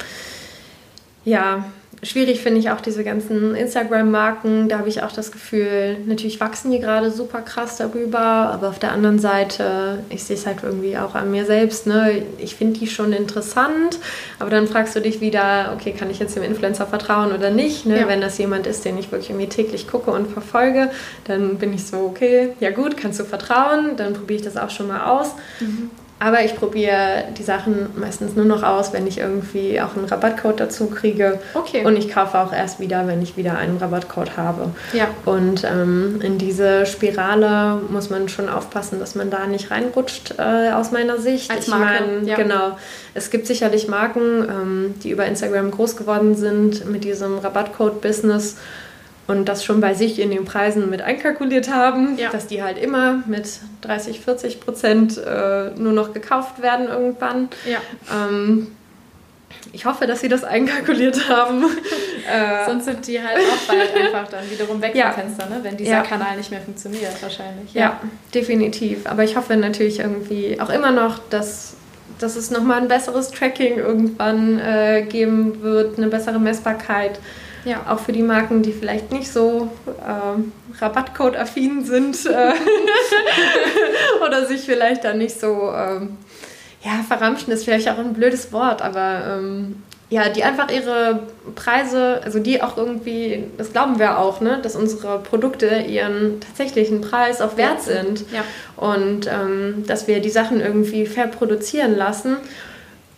ja, schwierig finde ich auch diese ganzen Instagram-Marken. Da habe ich auch das Gefühl, natürlich wachsen die gerade super krass darüber, aber auf der anderen Seite, ich sehe es halt irgendwie auch an mir selbst. Ne? Ich finde die schon interessant, aber dann fragst du dich wieder, okay, kann ich jetzt dem Influencer vertrauen oder nicht? Ne? Ja. Wenn das jemand ist, den ich wirklich irgendwie täglich gucke und verfolge, dann bin ich so, okay, ja gut, kannst du vertrauen, dann probiere ich das auch schon mal aus. Mhm. Aber ich probiere die Sachen meistens nur noch aus, wenn ich irgendwie auch einen Rabattcode dazu kriege. Okay. Und ich kaufe auch erst wieder, wenn ich wieder einen Rabattcode habe. Ja. Und ähm, in diese Spirale muss man schon aufpassen, dass man da nicht reinrutscht, äh, aus meiner Sicht. Als Marke. Ich mein, ja. Genau. Es gibt sicherlich Marken, ähm, die über Instagram groß geworden sind mit diesem Rabattcode-Business und das schon bei sich in den Preisen mit einkalkuliert haben, ja. dass die halt immer mit 30, 40 Prozent äh, nur noch gekauft werden irgendwann. Ja. Ähm, ich hoffe, dass sie das einkalkuliert haben. (laughs) äh, Sonst sind die halt auch bald einfach dann wiederum weg ja. vom Fenster, ne? wenn dieser ja. Kanal nicht mehr funktioniert wahrscheinlich. Ja. definitiv. Aber ich hoffe natürlich irgendwie auch immer noch, dass, dass es nochmal ein besseres Tracking irgendwann äh, geben wird, eine bessere Messbarkeit. Ja. Auch für die Marken, die vielleicht nicht so äh, Rabattcode-affin sind äh, (laughs) oder sich vielleicht dann nicht so ähm, ja, verramschen ist vielleicht auch ein blödes Wort, aber ähm, ja, die einfach ihre Preise, also die auch irgendwie, das glauben wir auch, ne, dass unsere Produkte ihren tatsächlichen Preis auch wert sind. Ja. Und ähm, dass wir die Sachen irgendwie fair produzieren lassen,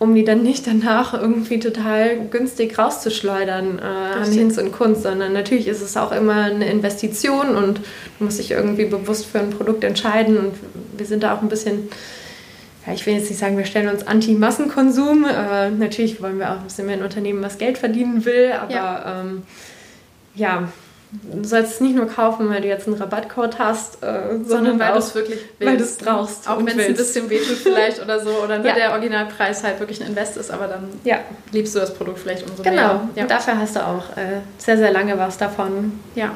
um die dann nicht danach irgendwie total günstig rauszuschleudern äh, an Hinz und Kunst, sondern natürlich ist es auch immer eine Investition und du musst dich irgendwie bewusst für ein Produkt entscheiden und wir sind da auch ein bisschen ja, ich will jetzt nicht sagen, wir stellen uns Anti-Massenkonsum. Äh, natürlich wollen wir auch, sind wir ein Unternehmen, was Geld verdienen will, aber ja, ähm, ja du sollst es nicht nur kaufen, weil du jetzt einen Rabattcode hast, äh, sondern, sondern weil du es wirklich willst. Weil du es brauchst. Auch wenn es ein bisschen wehtut (laughs) vielleicht oder so, oder nur ja. der Originalpreis halt wirklich ein Invest ist, aber dann ja. liebst du das Produkt vielleicht umso genau. mehr. Genau, ja. dafür hast du auch äh, sehr, sehr lange was davon. Ja.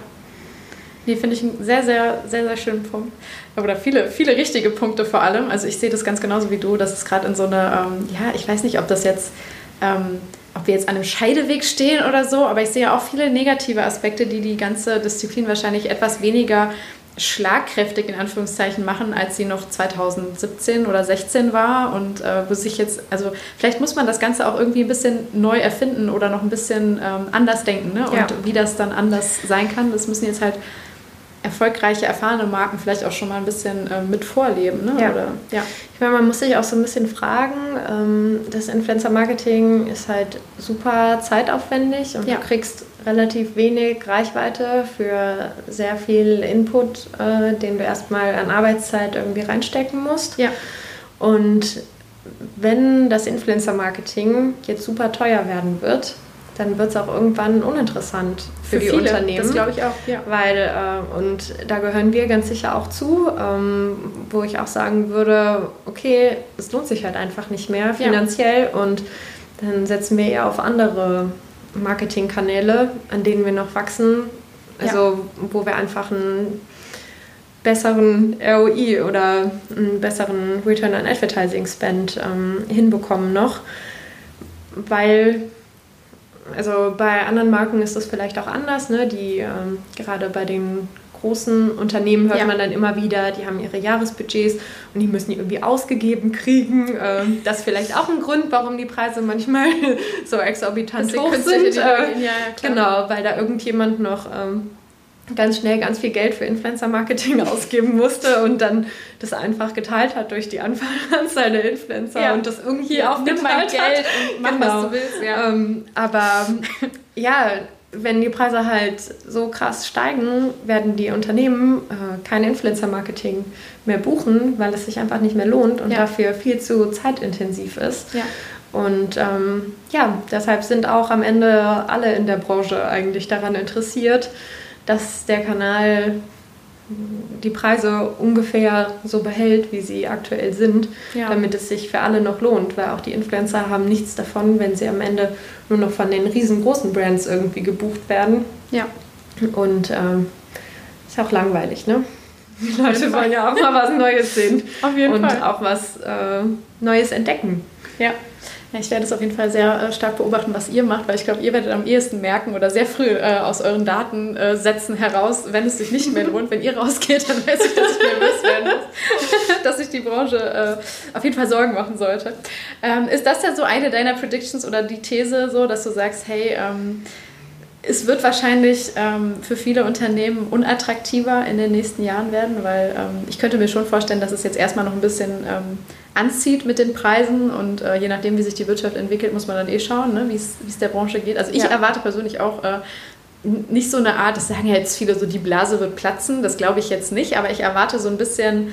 Nee, finde ich einen sehr, sehr, sehr, sehr schönen Punkt. Oder viele, viele richtige Punkte vor allem. Also ich sehe das ganz genauso wie du, dass es gerade in so eine, ähm, ja, ich weiß nicht, ob das jetzt, ähm, ob wir jetzt an einem Scheideweg stehen oder so, aber ich sehe auch viele negative Aspekte, die die ganze Disziplin wahrscheinlich etwas weniger schlagkräftig in Anführungszeichen machen, als sie noch 2017 oder 16 war und äh, wo sich jetzt, also vielleicht muss man das Ganze auch irgendwie ein bisschen neu erfinden oder noch ein bisschen ähm, anders denken ne? und ja. wie das dann anders sein kann, das müssen jetzt halt erfolgreiche, erfahrene Marken vielleicht auch schon mal ein bisschen äh, mit vorleben. Ne? Ja. Oder, ja. Ich meine, man muss sich auch so ein bisschen fragen, ähm, das Influencer-Marketing ist halt super zeitaufwendig und ja. du kriegst relativ wenig Reichweite für sehr viel Input, äh, den du erstmal an Arbeitszeit irgendwie reinstecken musst. Ja. Und wenn das Influencer-Marketing jetzt super teuer werden wird, dann wird es auch irgendwann uninteressant für, für die viele, Unternehmen. Das glaube ich auch, ja. Weil, äh, und da gehören wir ganz sicher auch zu, ähm, wo ich auch sagen würde, okay, es lohnt sich halt einfach nicht mehr finanziell ja. und dann setzen wir eher auf andere Marketingkanäle, an denen wir noch wachsen, also ja. wo wir einfach einen besseren ROI oder einen besseren Return on Advertising Spend ähm, hinbekommen noch, weil also bei anderen Marken ist das vielleicht auch anders. Ne? Die ähm, gerade bei den großen Unternehmen hört ja. man dann immer wieder, die haben ihre Jahresbudgets und die müssen die irgendwie ausgegeben kriegen. Ähm, das ist vielleicht auch ein Grund, warum die Preise manchmal (laughs) so exorbitant hoch sind. Äh, ja, genau, weil da irgendjemand noch ähm, ganz schnell ganz viel Geld für Influencer-Marketing (laughs) ausgeben musste und dann das einfach geteilt hat durch die Anzahl der Influencer ja. und das irgendwie ja, auch geteilt Geld hat. und mach genau. was du willst. Ja. Ähm, aber ja, wenn die Preise halt so krass steigen, werden die Unternehmen äh, kein Influencer-Marketing mehr buchen, weil es sich einfach nicht mehr lohnt und ja. dafür viel zu zeitintensiv ist. Ja. Und ähm, ja, deshalb sind auch am Ende alle in der Branche eigentlich daran interessiert, dass der Kanal die Preise ungefähr so behält, wie sie aktuell sind, ja. damit es sich für alle noch lohnt, weil auch die Influencer haben nichts davon, wenn sie am Ende nur noch von den riesengroßen Brands irgendwie gebucht werden. Ja. Und ähm, ist auch langweilig, ne? Die Leute wollen ja auch mal was Neues sehen. (laughs) Auf jeden und Fall. Und auch was äh, Neues entdecken. Ja. Ich werde es auf jeden Fall sehr äh, stark beobachten, was ihr macht, weil ich glaube, ihr werdet am ehesten merken oder sehr früh äh, aus euren Datensätzen heraus, wenn es sich nicht mehr lohnt. wenn ihr rausgeht, dann weiß ich, dass ich nervös werden muss, (laughs) dass sich die Branche äh, auf jeden Fall Sorgen machen sollte. Ähm, ist das ja so eine deiner Predictions oder die These so, dass du sagst, hey, ähm, es wird wahrscheinlich ähm, für viele Unternehmen unattraktiver in den nächsten Jahren werden, weil ähm, ich könnte mir schon vorstellen, dass es jetzt erstmal noch ein bisschen anzieht mit den Preisen und äh, je nachdem, wie sich die Wirtschaft entwickelt, muss man dann eh schauen, ne, wie es der Branche geht. Also ich ja. erwarte persönlich auch äh, nicht so eine Art, das sagen ja jetzt viele so, die Blase wird platzen, das glaube ich jetzt nicht, aber ich erwarte so ein bisschen,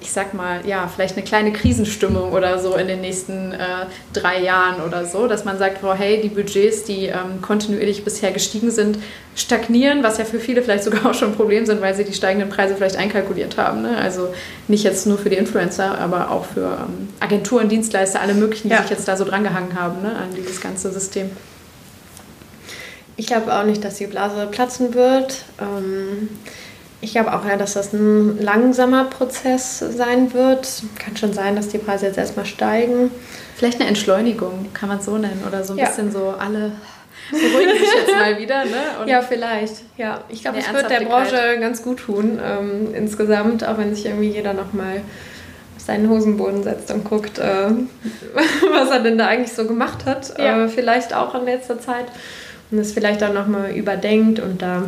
ich sag mal, ja, vielleicht eine kleine Krisenstimmung oder so in den nächsten äh, drei Jahren oder so, dass man sagt, oh, hey, die Budgets, die ähm, kontinuierlich bisher gestiegen sind, stagnieren, was ja für viele vielleicht sogar auch schon ein Problem sind, weil sie die steigenden Preise vielleicht einkalkuliert haben. Ne? Also nicht jetzt nur für die Influencer, aber auch für ähm, Agenturen, Dienstleister, alle möglichen, die ja. sich jetzt da so drangehangen haben ne? an dieses ganze System. Ich glaube auch nicht, dass die Blase platzen wird. Ähm, ich glaube auch ja, dass das ein langsamer Prozess sein wird. Kann schon sein, dass die Preise jetzt erstmal steigen. Vielleicht eine Entschleunigung, kann man es so nennen. Oder so ein ja. bisschen so alle beruhigen sich jetzt mal wieder. Ne? Und ja, vielleicht. Ja, ich glaube, es wird der Branche ganz gut tun ähm, insgesamt, auch wenn sich irgendwie jeder nochmal auf seinen Hosenboden setzt und guckt, äh, (laughs) was er denn da eigentlich so gemacht hat. Ja. Äh, vielleicht auch in letzter Zeit und es vielleicht auch nochmal überdenkt und da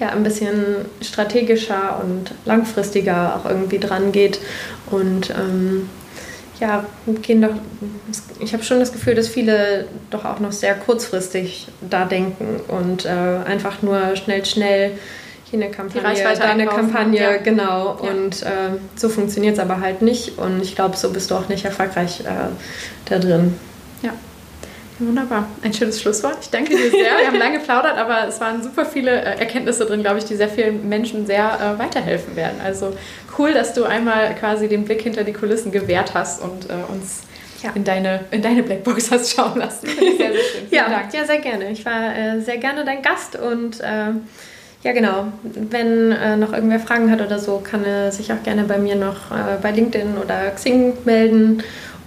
ja, ein bisschen strategischer und langfristiger auch irgendwie dran geht. Und ähm, ja, gehen doch, ich habe schon das Gefühl, dass viele doch auch noch sehr kurzfristig da denken und äh, einfach nur schnell, schnell hier eine Kampagne, da eine Kampagne, ja. genau. Ja. Und äh, so funktioniert es aber halt nicht. Und ich glaube, so bist du auch nicht erfolgreich äh, da drin. Ja. Wunderbar. Ein schönes Schlusswort. Ich danke dir sehr. Wir haben lange geplaudert, aber es waren super viele äh, Erkenntnisse drin, glaube ich, die sehr vielen Menschen sehr äh, weiterhelfen werden. Also cool, dass du einmal quasi den Blick hinter die Kulissen gewährt hast und äh, uns ja. in, deine, in deine Blackbox hast schauen lassen. Finde (laughs) ich sehr, sehr schön. ja, Dank. ja, sehr gerne. Ich war äh, sehr gerne dein Gast und äh, ja, genau. Wenn äh, noch irgendwer Fragen hat oder so, kann er sich auch gerne bei mir noch bei LinkedIn oder Xing melden.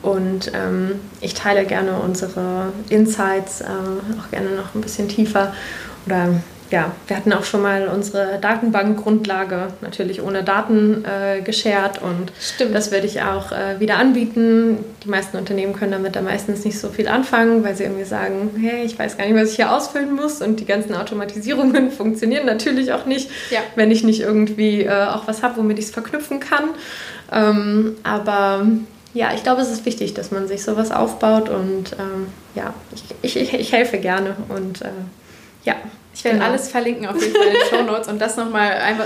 Und ähm, ich teile gerne unsere Insights äh, auch gerne noch ein bisschen tiefer. Oder ja, wir hatten auch schon mal unsere Datenbankgrundlage natürlich ohne Daten äh, geshared und Stimmt. das werde ich auch äh, wieder anbieten. Die meisten Unternehmen können damit da meistens nicht so viel anfangen, weil sie irgendwie sagen, hey, ich weiß gar nicht, was ich hier ausfüllen muss und die ganzen Automatisierungen (laughs) funktionieren natürlich auch nicht, ja. wenn ich nicht irgendwie äh, auch was habe, womit ich es verknüpfen kann. Ähm, aber ja, ich glaube, es ist wichtig, dass man sich sowas aufbaut und ähm, ja, ich, ich, ich, helfe gerne und äh, ja. Ich werde genau. alles verlinken auf jeden Fall in den Show Notes und das nochmal einmal,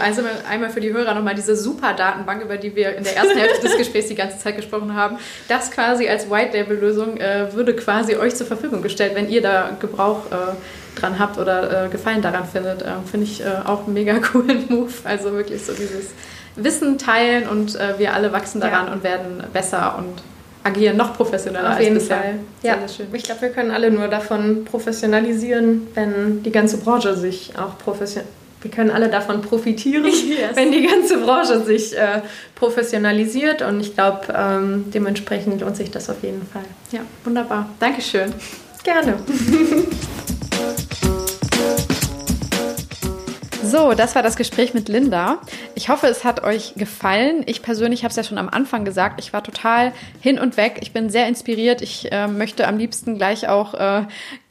einmal für die Hörer nochmal diese super Datenbank, über die wir in der ersten Hälfte des Gesprächs die ganze Zeit gesprochen haben. Das quasi als White Label Lösung äh, würde quasi euch zur Verfügung gestellt, wenn ihr da Gebrauch äh, dran habt oder äh, Gefallen daran findet. Ähm, finde ich äh, auch einen mega (laughs) coolen Move. Also wirklich so dieses Wissen teilen und äh, wir alle wachsen daran ja. und werden besser und agieren noch professioneller Auf jeden als bisher. Fall. Sehr, ja, sehr schön. Ich glaube, wir können alle nur davon professionalisieren, wenn die ganze Branche sich auch professionell wir können alle davon profitieren, (laughs) yes. wenn die ganze Branche sich äh, professionalisiert. Und ich glaube, ähm, dementsprechend lohnt sich das auf jeden Fall. Ja, wunderbar. Dankeschön. Gerne. (laughs) So, das war das Gespräch mit Linda. Ich hoffe, es hat euch gefallen. Ich persönlich habe es ja schon am Anfang gesagt. Ich war total hin und weg. Ich bin sehr inspiriert. Ich äh, möchte am liebsten gleich auch äh,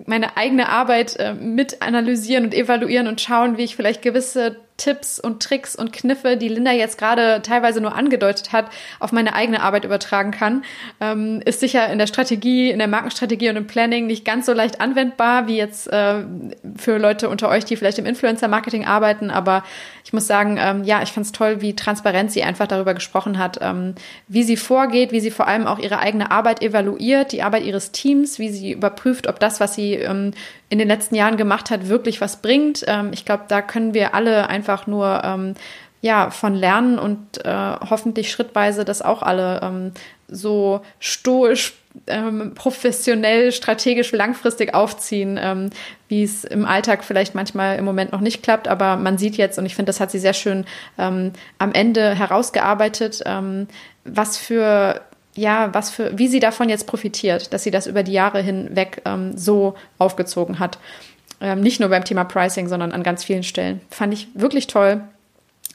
meine eigene Arbeit äh, mit analysieren und evaluieren und schauen, wie ich vielleicht gewisse Tipps und Tricks und Kniffe, die Linda jetzt gerade teilweise nur angedeutet hat, auf meine eigene Arbeit übertragen kann. Ähm, ist sicher in der Strategie, in der Markenstrategie und im Planning nicht ganz so leicht anwendbar wie jetzt äh, für Leute unter euch, die vielleicht im Influencer-Marketing arbeiten. Aber ich muss sagen, ähm, ja, ich fand es toll, wie transparent sie einfach darüber gesprochen hat, ähm, wie sie vorgeht, wie sie vor allem auch ihre eigene Arbeit evaluiert, die Arbeit ihres Teams, wie sie überprüft, ob das, was sie ähm, in den letzten Jahren gemacht hat, wirklich was bringt. Ähm, ich glaube, da können wir alle einfach nur ähm, ja, von lernen und äh, hoffentlich schrittweise das auch alle ähm, so stoisch, ähm, professionell, strategisch, langfristig aufziehen, ähm, wie es im Alltag vielleicht manchmal im Moment noch nicht klappt. Aber man sieht jetzt, und ich finde, das hat sie sehr schön ähm, am Ende herausgearbeitet, ähm, was für ja, was für, wie sie davon jetzt profitiert, dass sie das über die Jahre hinweg ähm, so aufgezogen hat. Ähm, nicht nur beim Thema Pricing, sondern an ganz vielen Stellen. Fand ich wirklich toll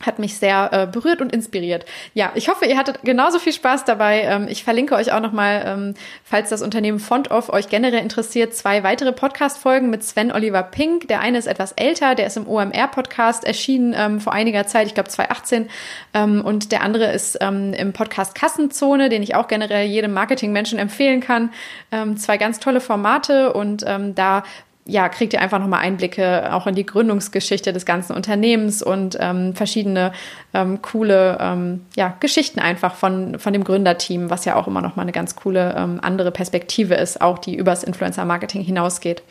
hat mich sehr äh, berührt und inspiriert. Ja, ich hoffe, ihr hattet genauso viel Spaß dabei. Ähm, ich verlinke euch auch nochmal, ähm, falls das Unternehmen Fontoff euch generell interessiert, zwei weitere Podcast-Folgen mit Sven Oliver Pink. Der eine ist etwas älter, der ist im OMR-Podcast erschienen ähm, vor einiger Zeit, ich glaube 2018. Ähm, und der andere ist ähm, im Podcast Kassenzone, den ich auch generell jedem Marketing-Menschen empfehlen kann. Ähm, zwei ganz tolle Formate und da ja, kriegt ihr einfach nochmal Einblicke auch in die Gründungsgeschichte des ganzen Unternehmens und ähm, verschiedene ähm, coole ähm, ja, Geschichten einfach von, von dem Gründerteam, was ja auch immer nochmal eine ganz coole ähm, andere Perspektive ist, auch die übers Influencer-Marketing hinausgeht.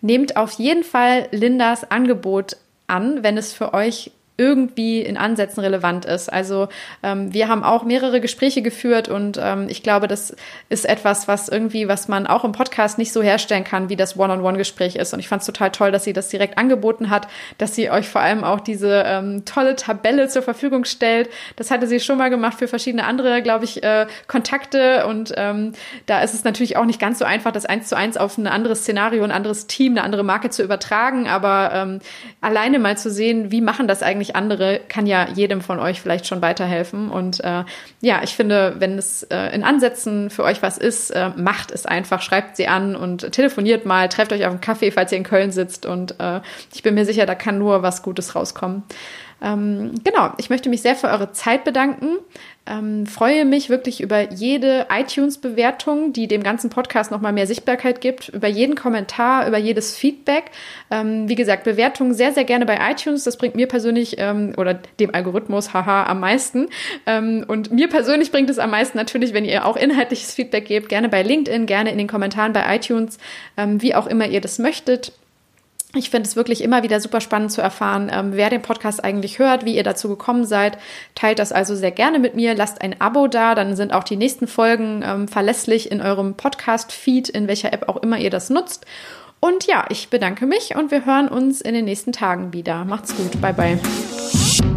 Nehmt auf jeden Fall Lindas Angebot an, wenn es für euch irgendwie in Ansätzen relevant ist. Also ähm, wir haben auch mehrere Gespräche geführt und ähm, ich glaube, das ist etwas, was irgendwie, was man auch im Podcast nicht so herstellen kann, wie das One-on-One-Gespräch ist. Und ich fand es total toll, dass sie das direkt angeboten hat, dass sie euch vor allem auch diese ähm, tolle Tabelle zur Verfügung stellt. Das hatte sie schon mal gemacht für verschiedene andere, glaube ich, äh, Kontakte. Und ähm, da ist es natürlich auch nicht ganz so einfach, das eins zu eins auf ein anderes Szenario, ein anderes Team, eine andere Marke zu übertragen. Aber ähm, alleine mal zu sehen, wie machen das eigentlich nicht andere, kann ja jedem von euch vielleicht schon weiterhelfen. Und äh, ja, ich finde, wenn es äh, in Ansätzen für euch was ist, äh, macht es einfach, schreibt sie an und telefoniert mal, trefft euch auf einen Kaffee, falls ihr in Köln sitzt. Und äh, ich bin mir sicher, da kann nur was Gutes rauskommen. Ähm, genau, ich möchte mich sehr für eure Zeit bedanken. Ähm, freue mich wirklich über jede iTunes-Bewertung, die dem ganzen Podcast nochmal mehr Sichtbarkeit gibt, über jeden Kommentar, über jedes Feedback. Ähm, wie gesagt, Bewertungen sehr, sehr gerne bei iTunes. Das bringt mir persönlich ähm, oder dem Algorithmus, haha, am meisten. Ähm, und mir persönlich bringt es am meisten natürlich, wenn ihr auch inhaltliches Feedback gebt, gerne bei LinkedIn, gerne in den Kommentaren bei iTunes, ähm, wie auch immer ihr das möchtet. Ich finde es wirklich immer wieder super spannend zu erfahren, ähm, wer den Podcast eigentlich hört, wie ihr dazu gekommen seid. Teilt das also sehr gerne mit mir. Lasst ein Abo da, dann sind auch die nächsten Folgen ähm, verlässlich in eurem Podcast-Feed, in welcher App auch immer ihr das nutzt. Und ja, ich bedanke mich und wir hören uns in den nächsten Tagen wieder. Macht's gut. Bye, bye.